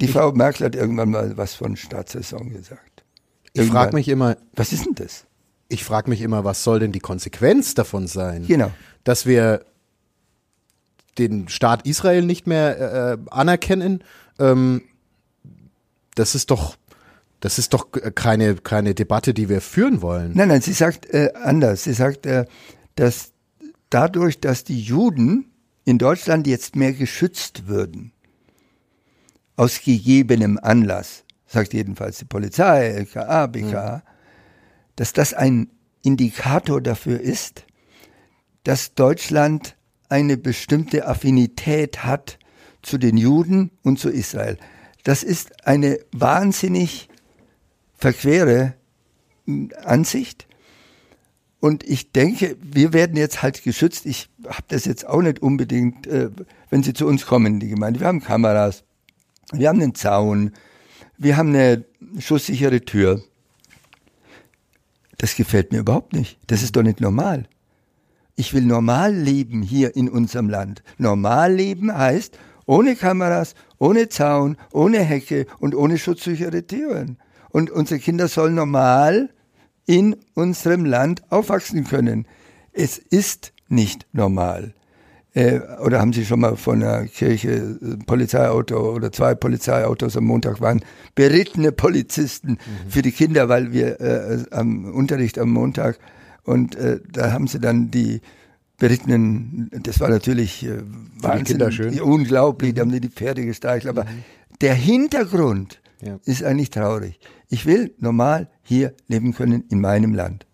die ich, Frau Merkel hat irgendwann mal was von Staatsräson gesagt. Irgendwann. Ich frage mich immer, was ist denn das? ich frage mich immer, was soll denn die Konsequenz davon sein? Genau. Dass wir den Staat Israel nicht mehr äh, anerkennen, ähm, das ist doch das ist doch keine, keine Debatte, die wir führen wollen. Nein, nein, sie sagt äh, anders. Sie sagt, äh, dass dadurch, dass die Juden in Deutschland jetzt mehr geschützt würden, aus gegebenem Anlass, sagt jedenfalls die Polizei, LKA, BKA, hm dass das ein Indikator dafür ist, dass Deutschland eine bestimmte Affinität hat zu den Juden und zu Israel. Das ist eine wahnsinnig verquere Ansicht. Und ich denke, wir werden jetzt halt geschützt. Ich habe das jetzt auch nicht unbedingt, äh, wenn Sie zu uns kommen, die Gemeinde. Wir haben Kameras, wir haben einen Zaun, wir haben eine schusssichere Tür. Das gefällt mir überhaupt nicht. Das ist doch nicht normal. Ich will normal leben hier in unserem Land. Normal leben heißt ohne Kameras, ohne Zaun, ohne Hecke und ohne schutzsichere Türen. Und unsere Kinder sollen normal in unserem Land aufwachsen können. Es ist nicht normal. Äh, oder haben Sie schon mal von einer Kirche ein äh, Polizeiauto oder zwei Polizeiautos am Montag waren berittene Polizisten mhm. für die Kinder, weil wir äh, am Unterricht am Montag und äh, da haben sie dann die berittenen, das war natürlich äh, wahnsinnig, unglaublich, da haben die die Pferde gestreichelt, aber mhm. der Hintergrund ja. ist eigentlich traurig. Ich will normal hier leben können in meinem Land.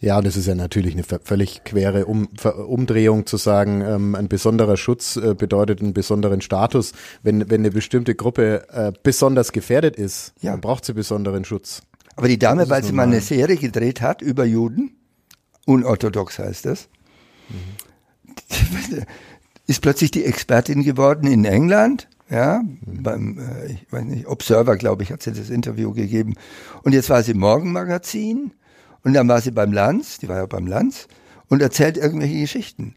Ja, das ist ja natürlich eine völlig quere um Umdrehung zu sagen, ähm, ein besonderer Schutz äh, bedeutet einen besonderen Status. Wenn, wenn eine bestimmte Gruppe äh, besonders gefährdet ist, ja. dann braucht sie besonderen Schutz. Aber die Dame, weil sie mal eine Serie gedreht hat über Juden, unorthodox heißt das, mhm. ist plötzlich die Expertin geworden in England. Ja, beim, äh, ich weiß nicht, Observer, glaube ich, hat sie das Interview gegeben. Und jetzt war sie im Morgenmagazin und dann war sie beim Lanz, die war ja beim Lanz, und erzählt irgendwelche Geschichten.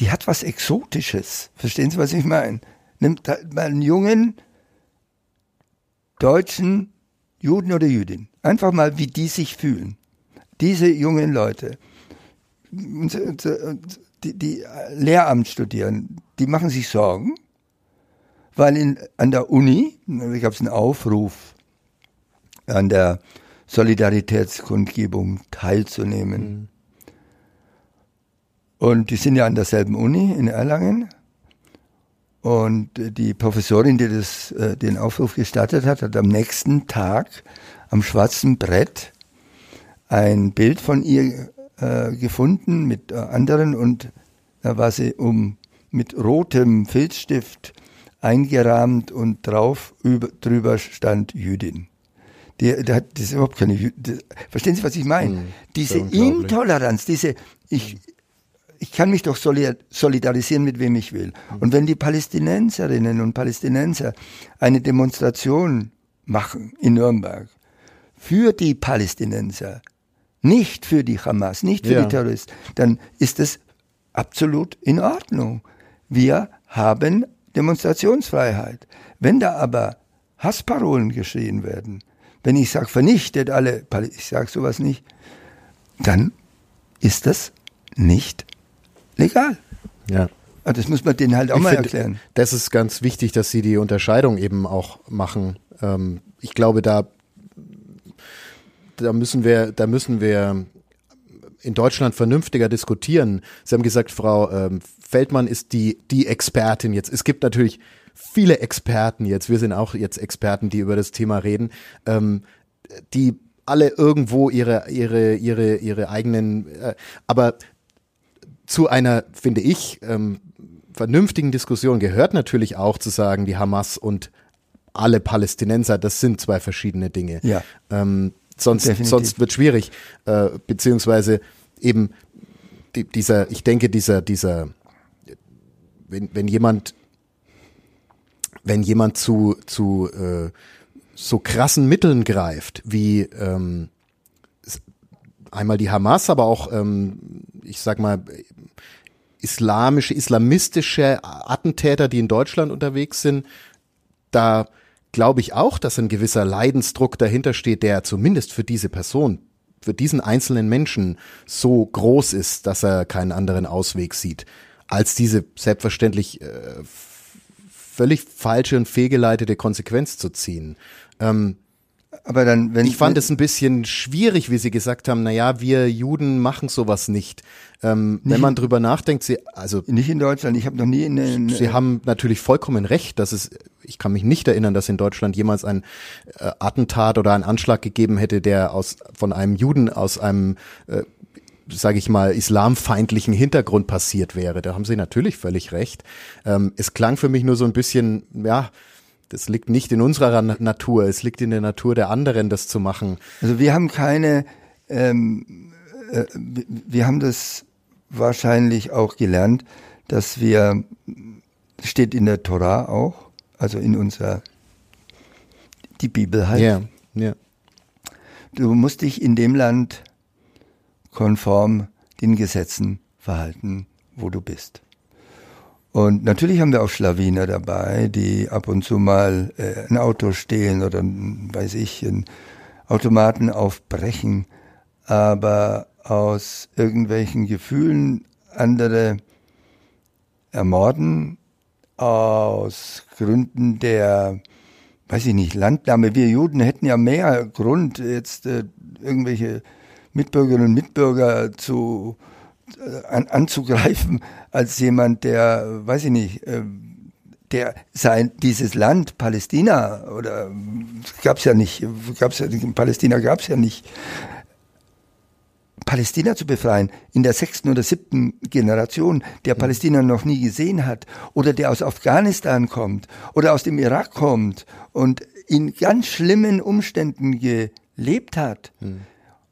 Die hat was Exotisches. Verstehen Sie, was ich meine? Nimmt halt mal einen jungen deutschen Juden oder Jüdin. Einfach mal, wie die sich fühlen. Diese jungen Leute, die, die Lehramt studieren, die machen sich Sorgen, weil in, an der Uni, da gab es einen Aufruf, an der Solidaritätskundgebung teilzunehmen. Mhm. Und die sind ja an derselben Uni in Erlangen. Und die Professorin, die das, äh, den Aufruf gestartet hat, hat am nächsten Tag am schwarzen Brett ein Bild von ihr äh, gefunden mit äh, anderen und da war sie um mit rotem Filzstift eingerahmt und drauf über, drüber stand Jüdin. Die, die hat, das ist überhaupt keine Jüdin. Verstehen Sie, was ich meine? Hm, diese Intoleranz, diese, ich, ich kann mich doch solidarisieren mit wem ich will. Hm. Und wenn die Palästinenserinnen und Palästinenser eine Demonstration machen in Nürnberg für die Palästinenser, nicht für die Hamas, nicht für ja. die Terroristen, dann ist es absolut in Ordnung. Wir haben Demonstrationsfreiheit. Wenn da aber Hassparolen geschrien werden, wenn ich sage, vernichtet alle, ich sage sowas nicht, dann ist das nicht legal. Ja. Also das muss man denen halt auch ich mal find, erklären. Das ist ganz wichtig, dass sie die Unterscheidung eben auch machen. Ähm, ich glaube, da, da müssen wir, da müssen wir in Deutschland vernünftiger diskutieren. Sie haben gesagt, Frau ähm, Feldmann ist die, die Expertin jetzt. Es gibt natürlich viele Experten jetzt. Wir sind auch jetzt Experten, die über das Thema reden, ähm, die alle irgendwo ihre, ihre, ihre, ihre eigenen, äh, aber zu einer, finde ich, ähm, vernünftigen Diskussion gehört natürlich auch zu sagen, die Hamas und alle Palästinenser, das sind zwei verschiedene Dinge. Ja. Ähm, sonst, sonst wird schwierig, äh, beziehungsweise eben die, dieser, ich denke, dieser, dieser, wenn, wenn jemand, wenn jemand zu, zu äh, so krassen Mitteln greift, wie ähm, einmal die Hamas, aber auch, ähm, ich sag mal, islamische, islamistische Attentäter, die in Deutschland unterwegs sind, da glaube ich auch, dass ein gewisser Leidensdruck dahinter steht, der zumindest für diese Person, für diesen einzelnen Menschen so groß ist, dass er keinen anderen Ausweg sieht, als diese selbstverständlich äh, völlig falsche und fehlgeleitete Konsequenz zu ziehen. Ähm, aber dann, wenn ich fand es ein bisschen schwierig, wie Sie gesagt haben. Naja, wir Juden machen sowas nicht. Ähm, nicht wenn man drüber nachdenkt, Sie also nicht in Deutschland. Ich habe noch nie in, in Sie haben natürlich vollkommen recht, dass es. Ich kann mich nicht erinnern, dass in Deutschland jemals ein äh, Attentat oder ein Anschlag gegeben hätte, der aus von einem Juden aus einem äh, sage ich mal, islamfeindlichen Hintergrund passiert wäre. Da haben Sie natürlich völlig recht. Ähm, es klang für mich nur so ein bisschen, ja, das liegt nicht in unserer Natur, es liegt in der Natur der anderen, das zu machen. Also wir haben keine, ähm, äh, wir haben das wahrscheinlich auch gelernt, dass wir, steht in der Torah auch, also in unserer, die Bibel halt. Ja, ja. Du musst dich in dem Land konform den Gesetzen verhalten, wo du bist. Und natürlich haben wir auch Schlawiner dabei, die ab und zu mal äh, ein Auto stehlen oder, weiß ich, einen Automaten aufbrechen, aber aus irgendwelchen Gefühlen andere ermorden, aus Gründen der, weiß ich nicht, Landnahme. Wir Juden hätten ja mehr Grund, jetzt äh, irgendwelche Mitbürgerinnen und Mitbürger zu äh, an, anzugreifen als jemand, der, weiß ich nicht, äh, der sein dieses Land Palästina oder gab's ja nicht, gab's ja Palästina gab's ja nicht. Palästina zu befreien, in der sechsten oder siebten Generation, der Palästina noch nie gesehen hat, oder der aus Afghanistan kommt, oder aus dem Irak kommt und in ganz schlimmen Umständen gelebt hat, mhm.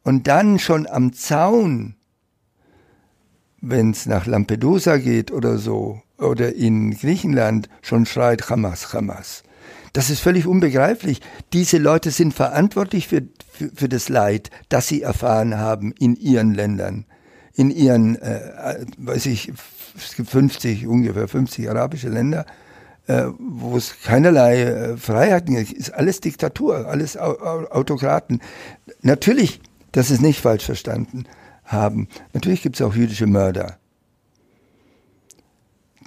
und dann schon am Zaun wenn es nach Lampedusa geht oder so, oder in Griechenland schon schreit Hamas, Hamas. Das ist völlig unbegreiflich. Diese Leute sind verantwortlich für, für, für das Leid, das sie erfahren haben in ihren Ländern. In ihren, äh, weiß ich, es gibt 50, ungefähr 50 arabische Länder, äh, wo es keinerlei äh, Freiheiten gibt. Ist alles Diktatur, alles Au Autokraten. Natürlich, das ist nicht falsch verstanden haben. Natürlich gibt es auch jüdische Mörder.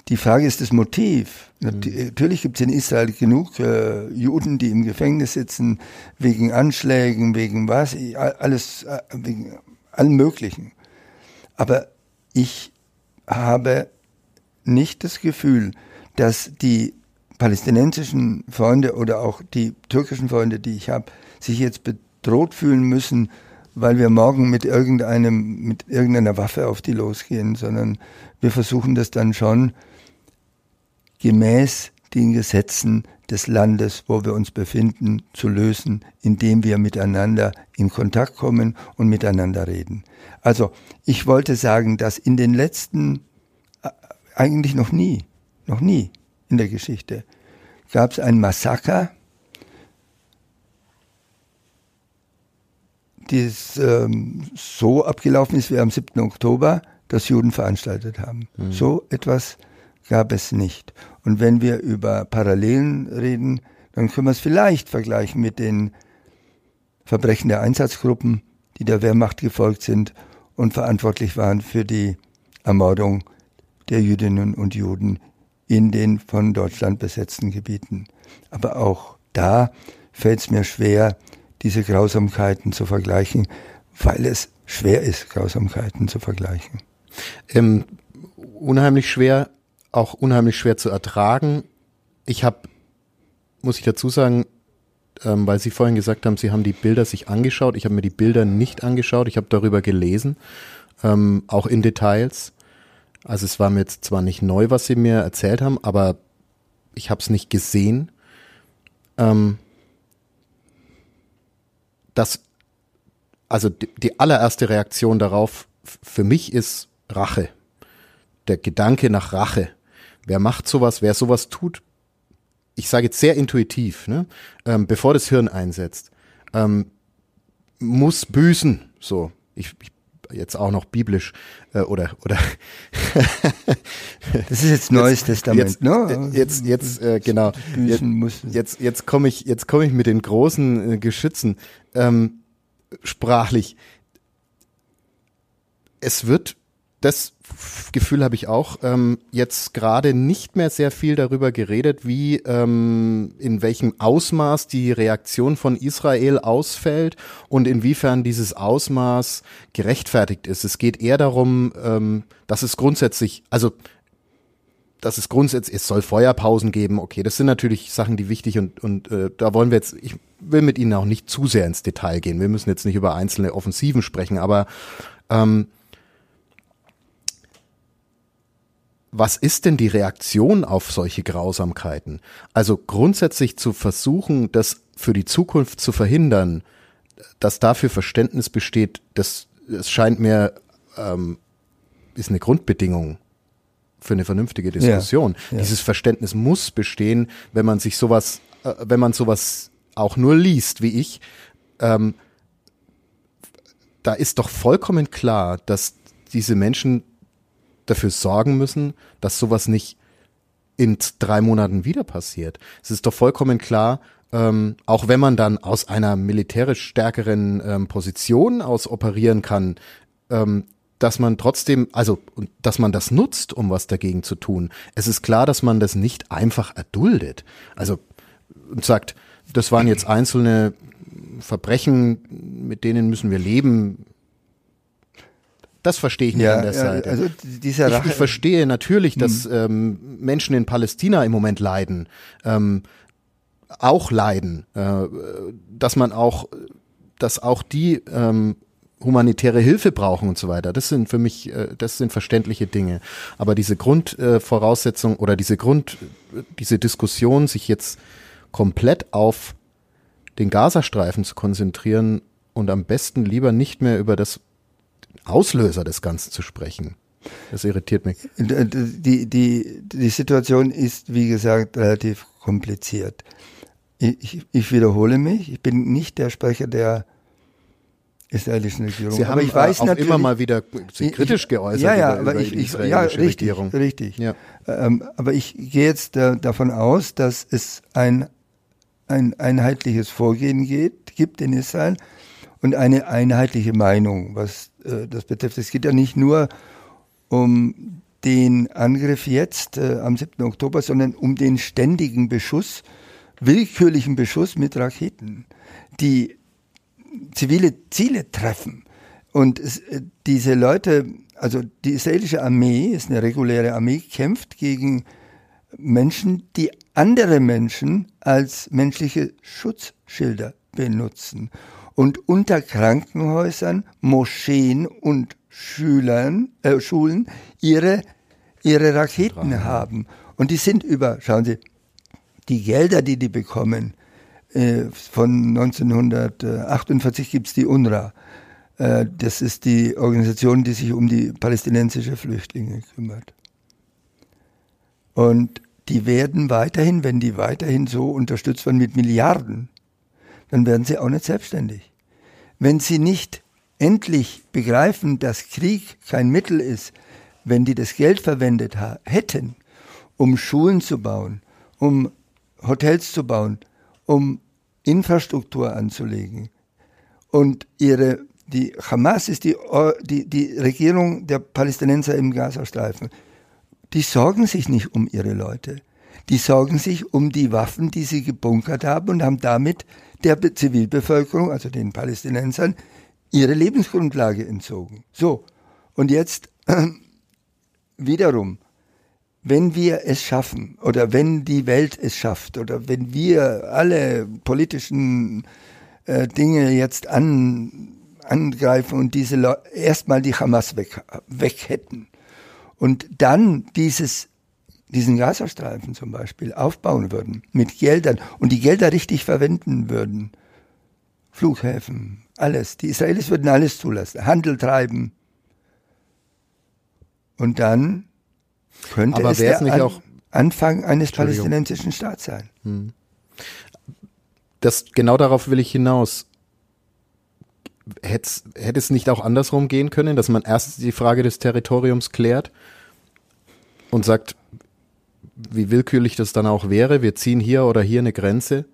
Die Frage ist das Motiv. Mhm. Natürlich gibt es in Israel genug äh, Juden, die im Gefängnis sitzen, wegen Anschlägen, wegen was, alles, äh, wegen allem Möglichen. Aber ich habe nicht das Gefühl, dass die palästinensischen Freunde oder auch die türkischen Freunde, die ich habe, sich jetzt bedroht fühlen müssen, weil wir morgen mit irgendeinem, mit irgendeiner Waffe auf die losgehen, sondern wir versuchen das dann schon gemäß den Gesetzen des Landes, wo wir uns befinden, zu lösen, indem wir miteinander in Kontakt kommen und miteinander reden. Also ich wollte sagen, dass in den letzten, äh, eigentlich noch nie, noch nie in der Geschichte, gab es ein Massaker, das ähm, so abgelaufen ist wie am 7. Oktober, das Juden veranstaltet haben. Mhm. So etwas gab es nicht. Und wenn wir über Parallelen reden, dann können wir es vielleicht vergleichen mit den Verbrechen der Einsatzgruppen, die der Wehrmacht gefolgt sind und verantwortlich waren für die Ermordung der Jüdinnen und Juden in den von Deutschland besetzten Gebieten. Aber auch da fällt es mir schwer, diese Grausamkeiten zu vergleichen, weil es schwer ist, Grausamkeiten zu vergleichen. Ähm, unheimlich schwer, auch unheimlich schwer zu ertragen. Ich habe, muss ich dazu sagen, ähm, weil Sie vorhin gesagt haben, Sie haben die Bilder sich angeschaut. Ich habe mir die Bilder nicht angeschaut. Ich habe darüber gelesen, ähm, auch in Details. Also es war mir jetzt zwar nicht neu, was Sie mir erzählt haben, aber ich habe es nicht gesehen. Ähm, das, also die, die allererste Reaktion darauf für mich ist Rache. Der Gedanke nach Rache. Wer macht sowas, wer sowas tut, ich sage jetzt sehr intuitiv, ne? ähm, bevor das Hirn einsetzt, ähm, muss büßen. So, ich, ich jetzt auch noch biblisch äh, oder oder das ist jetzt neues jetzt, Testament jetzt, ne? jetzt jetzt äh, genau. Jetzt jetzt, jetzt komme ich jetzt komme ich mit den großen äh, Geschützen. Ähm, sprachlich es wird das Gefühl habe ich auch ähm, jetzt gerade nicht mehr sehr viel darüber geredet, wie ähm, in welchem Ausmaß die Reaktion von Israel ausfällt und inwiefern dieses Ausmaß gerechtfertigt ist. Es geht eher darum, ähm, dass es grundsätzlich, also dass es grundsätzlich, es soll Feuerpausen geben, okay, das sind natürlich Sachen, die wichtig und, und äh, da wollen wir jetzt, ich will mit Ihnen auch nicht zu sehr ins Detail gehen. Wir müssen jetzt nicht über einzelne Offensiven sprechen, aber ähm, was ist denn die Reaktion auf solche Grausamkeiten? Also grundsätzlich zu versuchen, das für die Zukunft zu verhindern, dass dafür Verständnis besteht, das, das scheint mir ähm, ist eine Grundbedingung für eine vernünftige Diskussion. Ja, ja. Dieses Verständnis muss bestehen, wenn man sich sowas, äh, wenn man sowas auch nur liest, wie ich. Ähm, da ist doch vollkommen klar, dass diese Menschen dafür sorgen müssen, dass sowas nicht in drei Monaten wieder passiert. Es ist doch vollkommen klar, ähm, auch wenn man dann aus einer militärisch stärkeren ähm, Position aus operieren kann, ähm, dass man trotzdem, also dass man das nutzt, um was dagegen zu tun. Es ist klar, dass man das nicht einfach erduldet. Also und sagt, das waren jetzt einzelne Verbrechen, mit denen müssen wir leben. Das verstehe ich nicht ja, an der ja, Seite. Also dieser ich, ich verstehe natürlich, dass hm. ähm, Menschen in Palästina im Moment leiden, ähm, auch leiden, äh, dass man auch, dass auch die ähm, humanitäre Hilfe brauchen und so weiter. Das sind für mich, äh, das sind verständliche Dinge. Aber diese Grundvoraussetzung äh, oder diese Grund, diese Diskussion, sich jetzt komplett auf den Gazastreifen zu konzentrieren und am besten lieber nicht mehr über das Auslöser des Ganzen zu sprechen. Das irritiert mich. Die, die, die Situation ist, wie gesagt, relativ kompliziert. Ich, ich wiederhole mich, ich bin nicht der Sprecher der israelischen Regierung. Sie haben aber ich weiß auch immer mal wieder sich kritisch geäußert ja, ja, über, aber ich, ich, ja, richtig, Regierung. Richtig. Ja. Ähm, aber ich gehe jetzt äh, davon aus, dass es ein, ein einheitliches Vorgehen geht, gibt in Israel und eine einheitliche Meinung, was äh, das betrifft. Es geht ja nicht nur um den Angriff jetzt äh, am 7. Oktober, sondern um den ständigen Beschuss, willkürlichen Beschuss mit Raketen, die zivile Ziele treffen. Und es, äh, diese Leute, also die israelische Armee ist eine reguläre Armee, kämpft gegen Menschen, die andere Menschen als menschliche Schutzschilder benutzen und unter Krankenhäusern, Moscheen und Schülern, äh, Schulen ihre, ihre Raketen haben. Und die sind über, schauen Sie, die Gelder, die die bekommen, äh, von 1948 gibt es die UNRWA. Äh, das ist die Organisation, die sich um die palästinensische Flüchtlinge kümmert. Und die werden weiterhin, wenn die weiterhin so unterstützt werden mit Milliarden, dann werden sie auch nicht selbstständig. Wenn sie nicht endlich begreifen, dass Krieg kein Mittel ist, wenn die das Geld verwendet hätten, um Schulen zu bauen, um Hotels zu bauen, um Infrastruktur anzulegen. Und ihre, die Hamas ist die, die, die Regierung der Palästinenser im Gazastreifen. Die sorgen sich nicht um ihre Leute. Die sorgen sich um die Waffen, die sie gebunkert haben und haben damit der Zivilbevölkerung, also den Palästinensern, ihre Lebensgrundlage entzogen. So. Und jetzt äh, wiederum, wenn wir es schaffen oder wenn die Welt es schafft oder wenn wir alle politischen äh, Dinge jetzt an, angreifen und diese erstmal die Hamas weg, weg hätten und dann dieses diesen Gazastreifen zum Beispiel aufbauen würden mit Geldern und die Gelder richtig verwenden würden, Flughäfen, alles, die Israelis würden alles zulassen, Handel treiben und dann könnte Aber es der nicht An auch Anfang eines palästinensischen Staats sein. Hm. Das, genau darauf will ich hinaus. Hätte, hätte es nicht auch andersrum gehen können, dass man erst die Frage des Territoriums klärt und sagt, wie willkürlich das dann auch wäre, wir ziehen hier oder hier eine Grenze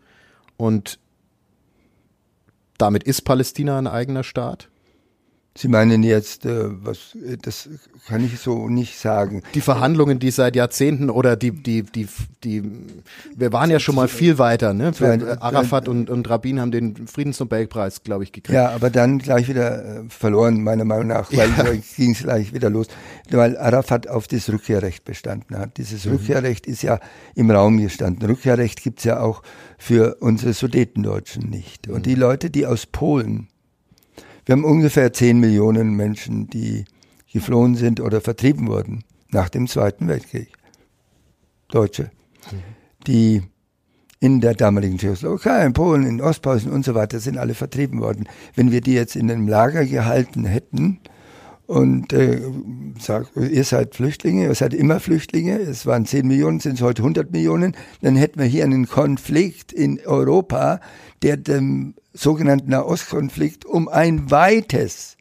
und damit ist Palästina ein eigener Staat? Sie meinen jetzt, äh, was, das kann ich so nicht sagen. Die Verhandlungen, die seit Jahrzehnten oder die, die, die, die, wir waren ja schon mal viel weiter, ne? Für, äh, Arafat und, und Rabin haben den Friedensnobelpreis, glaube ich, gekriegt. Ja, aber dann gleich wieder äh, verloren, meiner Meinung nach, weil ja. ging es gleich wieder los. Weil Arafat auf das Rückkehrrecht bestanden hat. Dieses mhm. Rückkehrrecht ist ja im Raum gestanden. Rückkehrrecht gibt's ja auch für unsere Sudetendeutschen nicht. Und mhm. die Leute, die aus Polen wir haben ungefähr 10 Millionen Menschen, die geflohen sind oder vertrieben wurden nach dem Zweiten Weltkrieg. Deutsche, die in der damaligen Tschechoslowakei, in Polen, in Ostpreußen und so weiter sind alle vertrieben worden. Wenn wir die jetzt in einem Lager gehalten hätten und äh, sagt, ihr seid Flüchtlinge, ihr seid immer Flüchtlinge, es waren 10 Millionen, sind es heute 100 Millionen, dann hätten wir hier einen Konflikt in Europa, der dem sogenannten Nahostkonflikt um ein weites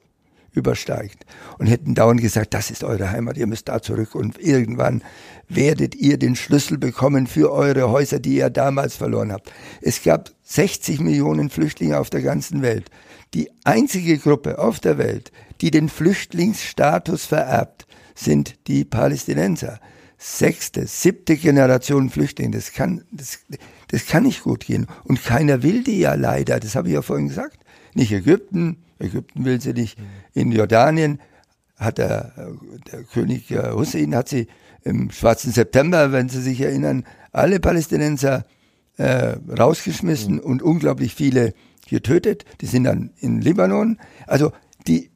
übersteigt und hätten dauernd gesagt, das ist eure Heimat, ihr müsst da zurück und irgendwann werdet ihr den Schlüssel bekommen für eure Häuser, die ihr damals verloren habt. Es gab 60 Millionen Flüchtlinge auf der ganzen Welt. Die einzige Gruppe auf der Welt, die den Flüchtlingsstatus vererbt, sind die Palästinenser. Sechste, siebte Generation Flüchtlinge, das kann, das, das kann nicht gut gehen. Und keiner will die ja leider, das habe ich ja vorhin gesagt. Nicht Ägypten, Ägypten will sie nicht. In Jordanien hat der, der König Hussein hat sie im Schwarzen September, wenn Sie sich erinnern, alle Palästinenser äh, rausgeschmissen mhm. und unglaublich viele getötet. Die sind dann in Libanon. Also die,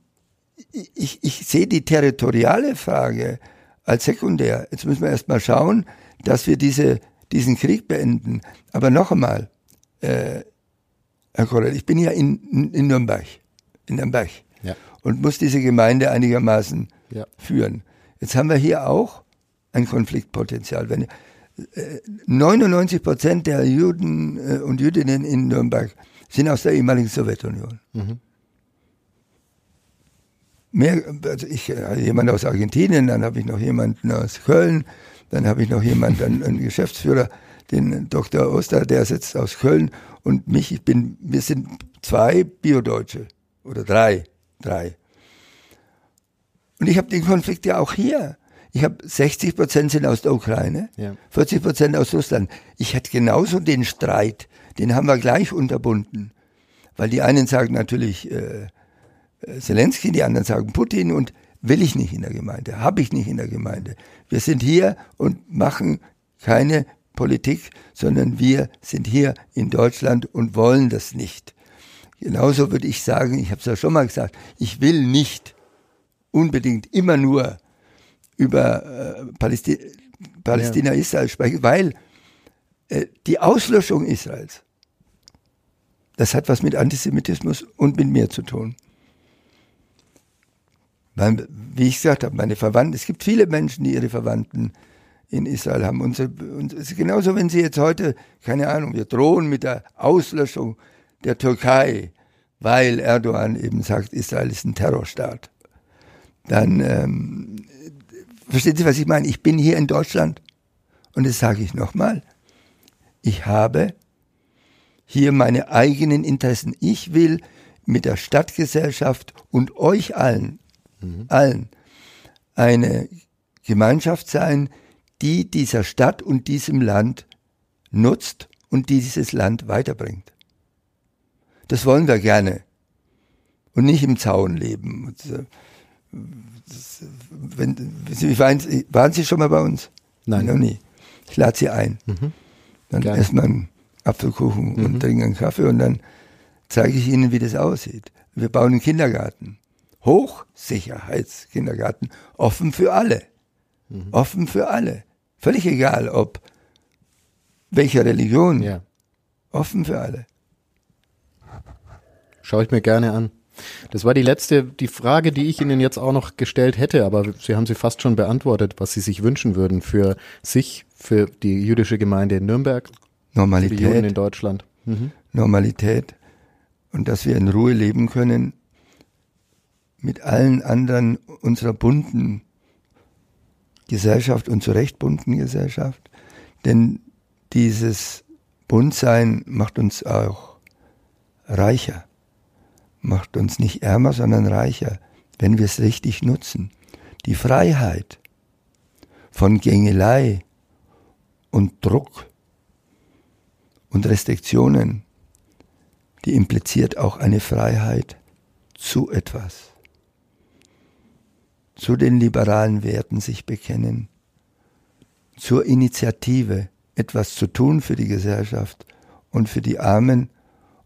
ich, ich sehe die territoriale Frage als sekundär. Jetzt müssen wir erst mal schauen, dass wir diese diesen Krieg beenden. Aber noch einmal, äh, Herr Korrell, ich bin ja in, in Nürnberg, in Nürnberg ja. und muss diese Gemeinde einigermaßen ja. führen. Jetzt haben wir hier auch ein Konfliktpotenzial. Wenn 99 äh, Prozent der Juden äh, und Jüdinnen in Nürnberg sind aus der ehemaligen Sowjetunion. Mhm. Mehr, also ich äh, jemand aus Argentinien, dann habe ich noch jemanden aus Köln, dann habe ich noch jemanden, einen Geschäftsführer, den Dr. Oster, der sitzt aus Köln und mich, ich bin, wir sind zwei Biodeutsche oder drei, drei. Und ich habe den Konflikt ja auch hier. Ich habe 60 Prozent sind aus der Ukraine, ja. 40 Prozent aus Russland. Ich hätte genauso den Streit, den haben wir gleich unterbunden. Weil die einen sagen natürlich äh Zelensky, die anderen sagen Putin und will ich nicht in der Gemeinde, habe ich nicht in der Gemeinde. Wir sind hier und machen keine Politik, sondern wir sind hier in Deutschland und wollen das nicht. Genauso würde ich sagen, ich habe es ja schon mal gesagt, ich will nicht unbedingt immer nur über äh, Palästi Palästina, ja. Israel sprechen, weil äh, die Auslöschung Israels, das hat was mit Antisemitismus und mit mir zu tun. Weil, wie ich gesagt habe, meine Verwandten, es gibt viele Menschen, die ihre Verwandten in Israel haben. Und, und es ist genauso, wenn sie jetzt heute, keine Ahnung, wir drohen mit der Auslöschung der Türkei, weil Erdogan eben sagt, Israel ist ein Terrorstaat. Dann ähm, Verstehen Sie, was ich meine? Ich bin hier in Deutschland und das sage ich nochmal. Ich habe hier meine eigenen Interessen. Ich will mit der Stadtgesellschaft und euch allen, mhm. allen, eine Gemeinschaft sein, die dieser Stadt und diesem Land nutzt und dieses Land weiterbringt. Das wollen wir gerne. Und nicht im Zaun leben. Und, das, wenn, Sie, waren, waren, Sie schon mal bei uns? Nein. Noch nie. Ich lade Sie ein. Mhm. Dann Gerne. essen wir einen Apfelkuchen mhm. und trinken einen Kaffee und dann zeige ich Ihnen, wie das aussieht. Wir bauen einen Kindergarten. Hochsicherheitskindergarten. Offen für alle. Mhm. Offen für alle. Völlig egal, ob welcher Religion. Ja. Offen für alle. Schaue ich mir gerne an. Das war die letzte, die Frage, die ich Ihnen jetzt auch noch gestellt hätte, aber Sie haben sie fast schon beantwortet, was Sie sich wünschen würden für sich, für die jüdische Gemeinde in Nürnberg, Normalität, für die Juden in Deutschland. Mhm. Normalität und dass wir in Ruhe leben können mit allen anderen unserer bunten Gesellschaft und zu Recht bunten Gesellschaft, denn dieses Buntsein macht uns auch reicher macht uns nicht ärmer, sondern reicher, wenn wir es richtig nutzen. Die Freiheit von Gängelei und Druck und Restriktionen, die impliziert auch eine Freiheit zu etwas, zu den liberalen Werten sich bekennen, zur Initiative, etwas zu tun für die Gesellschaft und für die Armen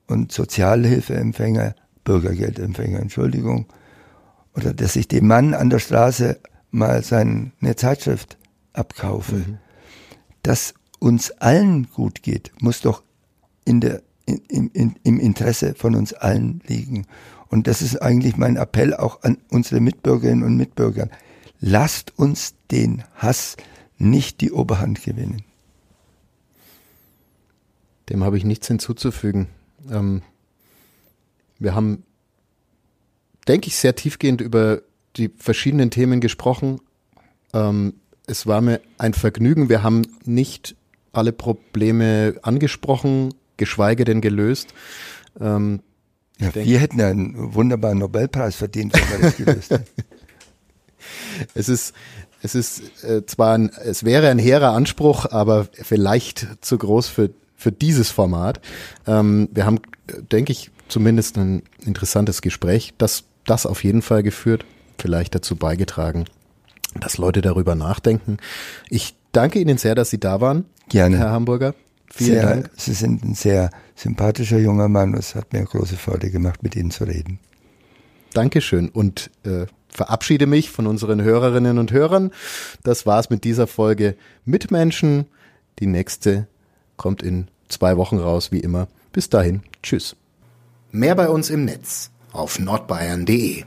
und Sozialhilfeempfänger Bürgergeldempfänger, Entschuldigung, oder dass ich dem Mann an der Straße mal seine Zeitschrift abkaufe. Mhm. Dass uns allen gut geht, muss doch in der, in, in, im Interesse von uns allen liegen. Und das ist eigentlich mein Appell auch an unsere Mitbürgerinnen und Mitbürger. Lasst uns den Hass nicht die Oberhand gewinnen. Dem habe ich nichts hinzuzufügen. Ähm, wir haben, denke ich, sehr tiefgehend über die verschiedenen Themen gesprochen. Ähm, es war mir ein Vergnügen. Wir haben nicht alle Probleme angesprochen, geschweige denn gelöst. Ähm, ja, denk, wir hätten einen wunderbaren Nobelpreis verdient, wenn wir das gelöst hätten. es ist, es ist äh, zwar ein, es wäre ein hehrer Anspruch, aber vielleicht zu groß für, für dieses Format. Ähm, wir haben, denke ich, zumindest ein interessantes Gespräch, das, das auf jeden Fall geführt, vielleicht dazu beigetragen, dass Leute darüber nachdenken. Ich danke Ihnen sehr, dass Sie da waren. Gerne. Herr Hamburger. Vielen sehr, Dank. Sie sind ein sehr sympathischer junger Mann. Es hat mir große Freude gemacht, mit Ihnen zu reden. Dankeschön und äh, verabschiede mich von unseren Hörerinnen und Hörern. Das war's mit dieser Folge Mitmenschen. Die nächste kommt in zwei Wochen raus, wie immer. Bis dahin. Tschüss. Mehr bei uns im Netz auf nordbayern.de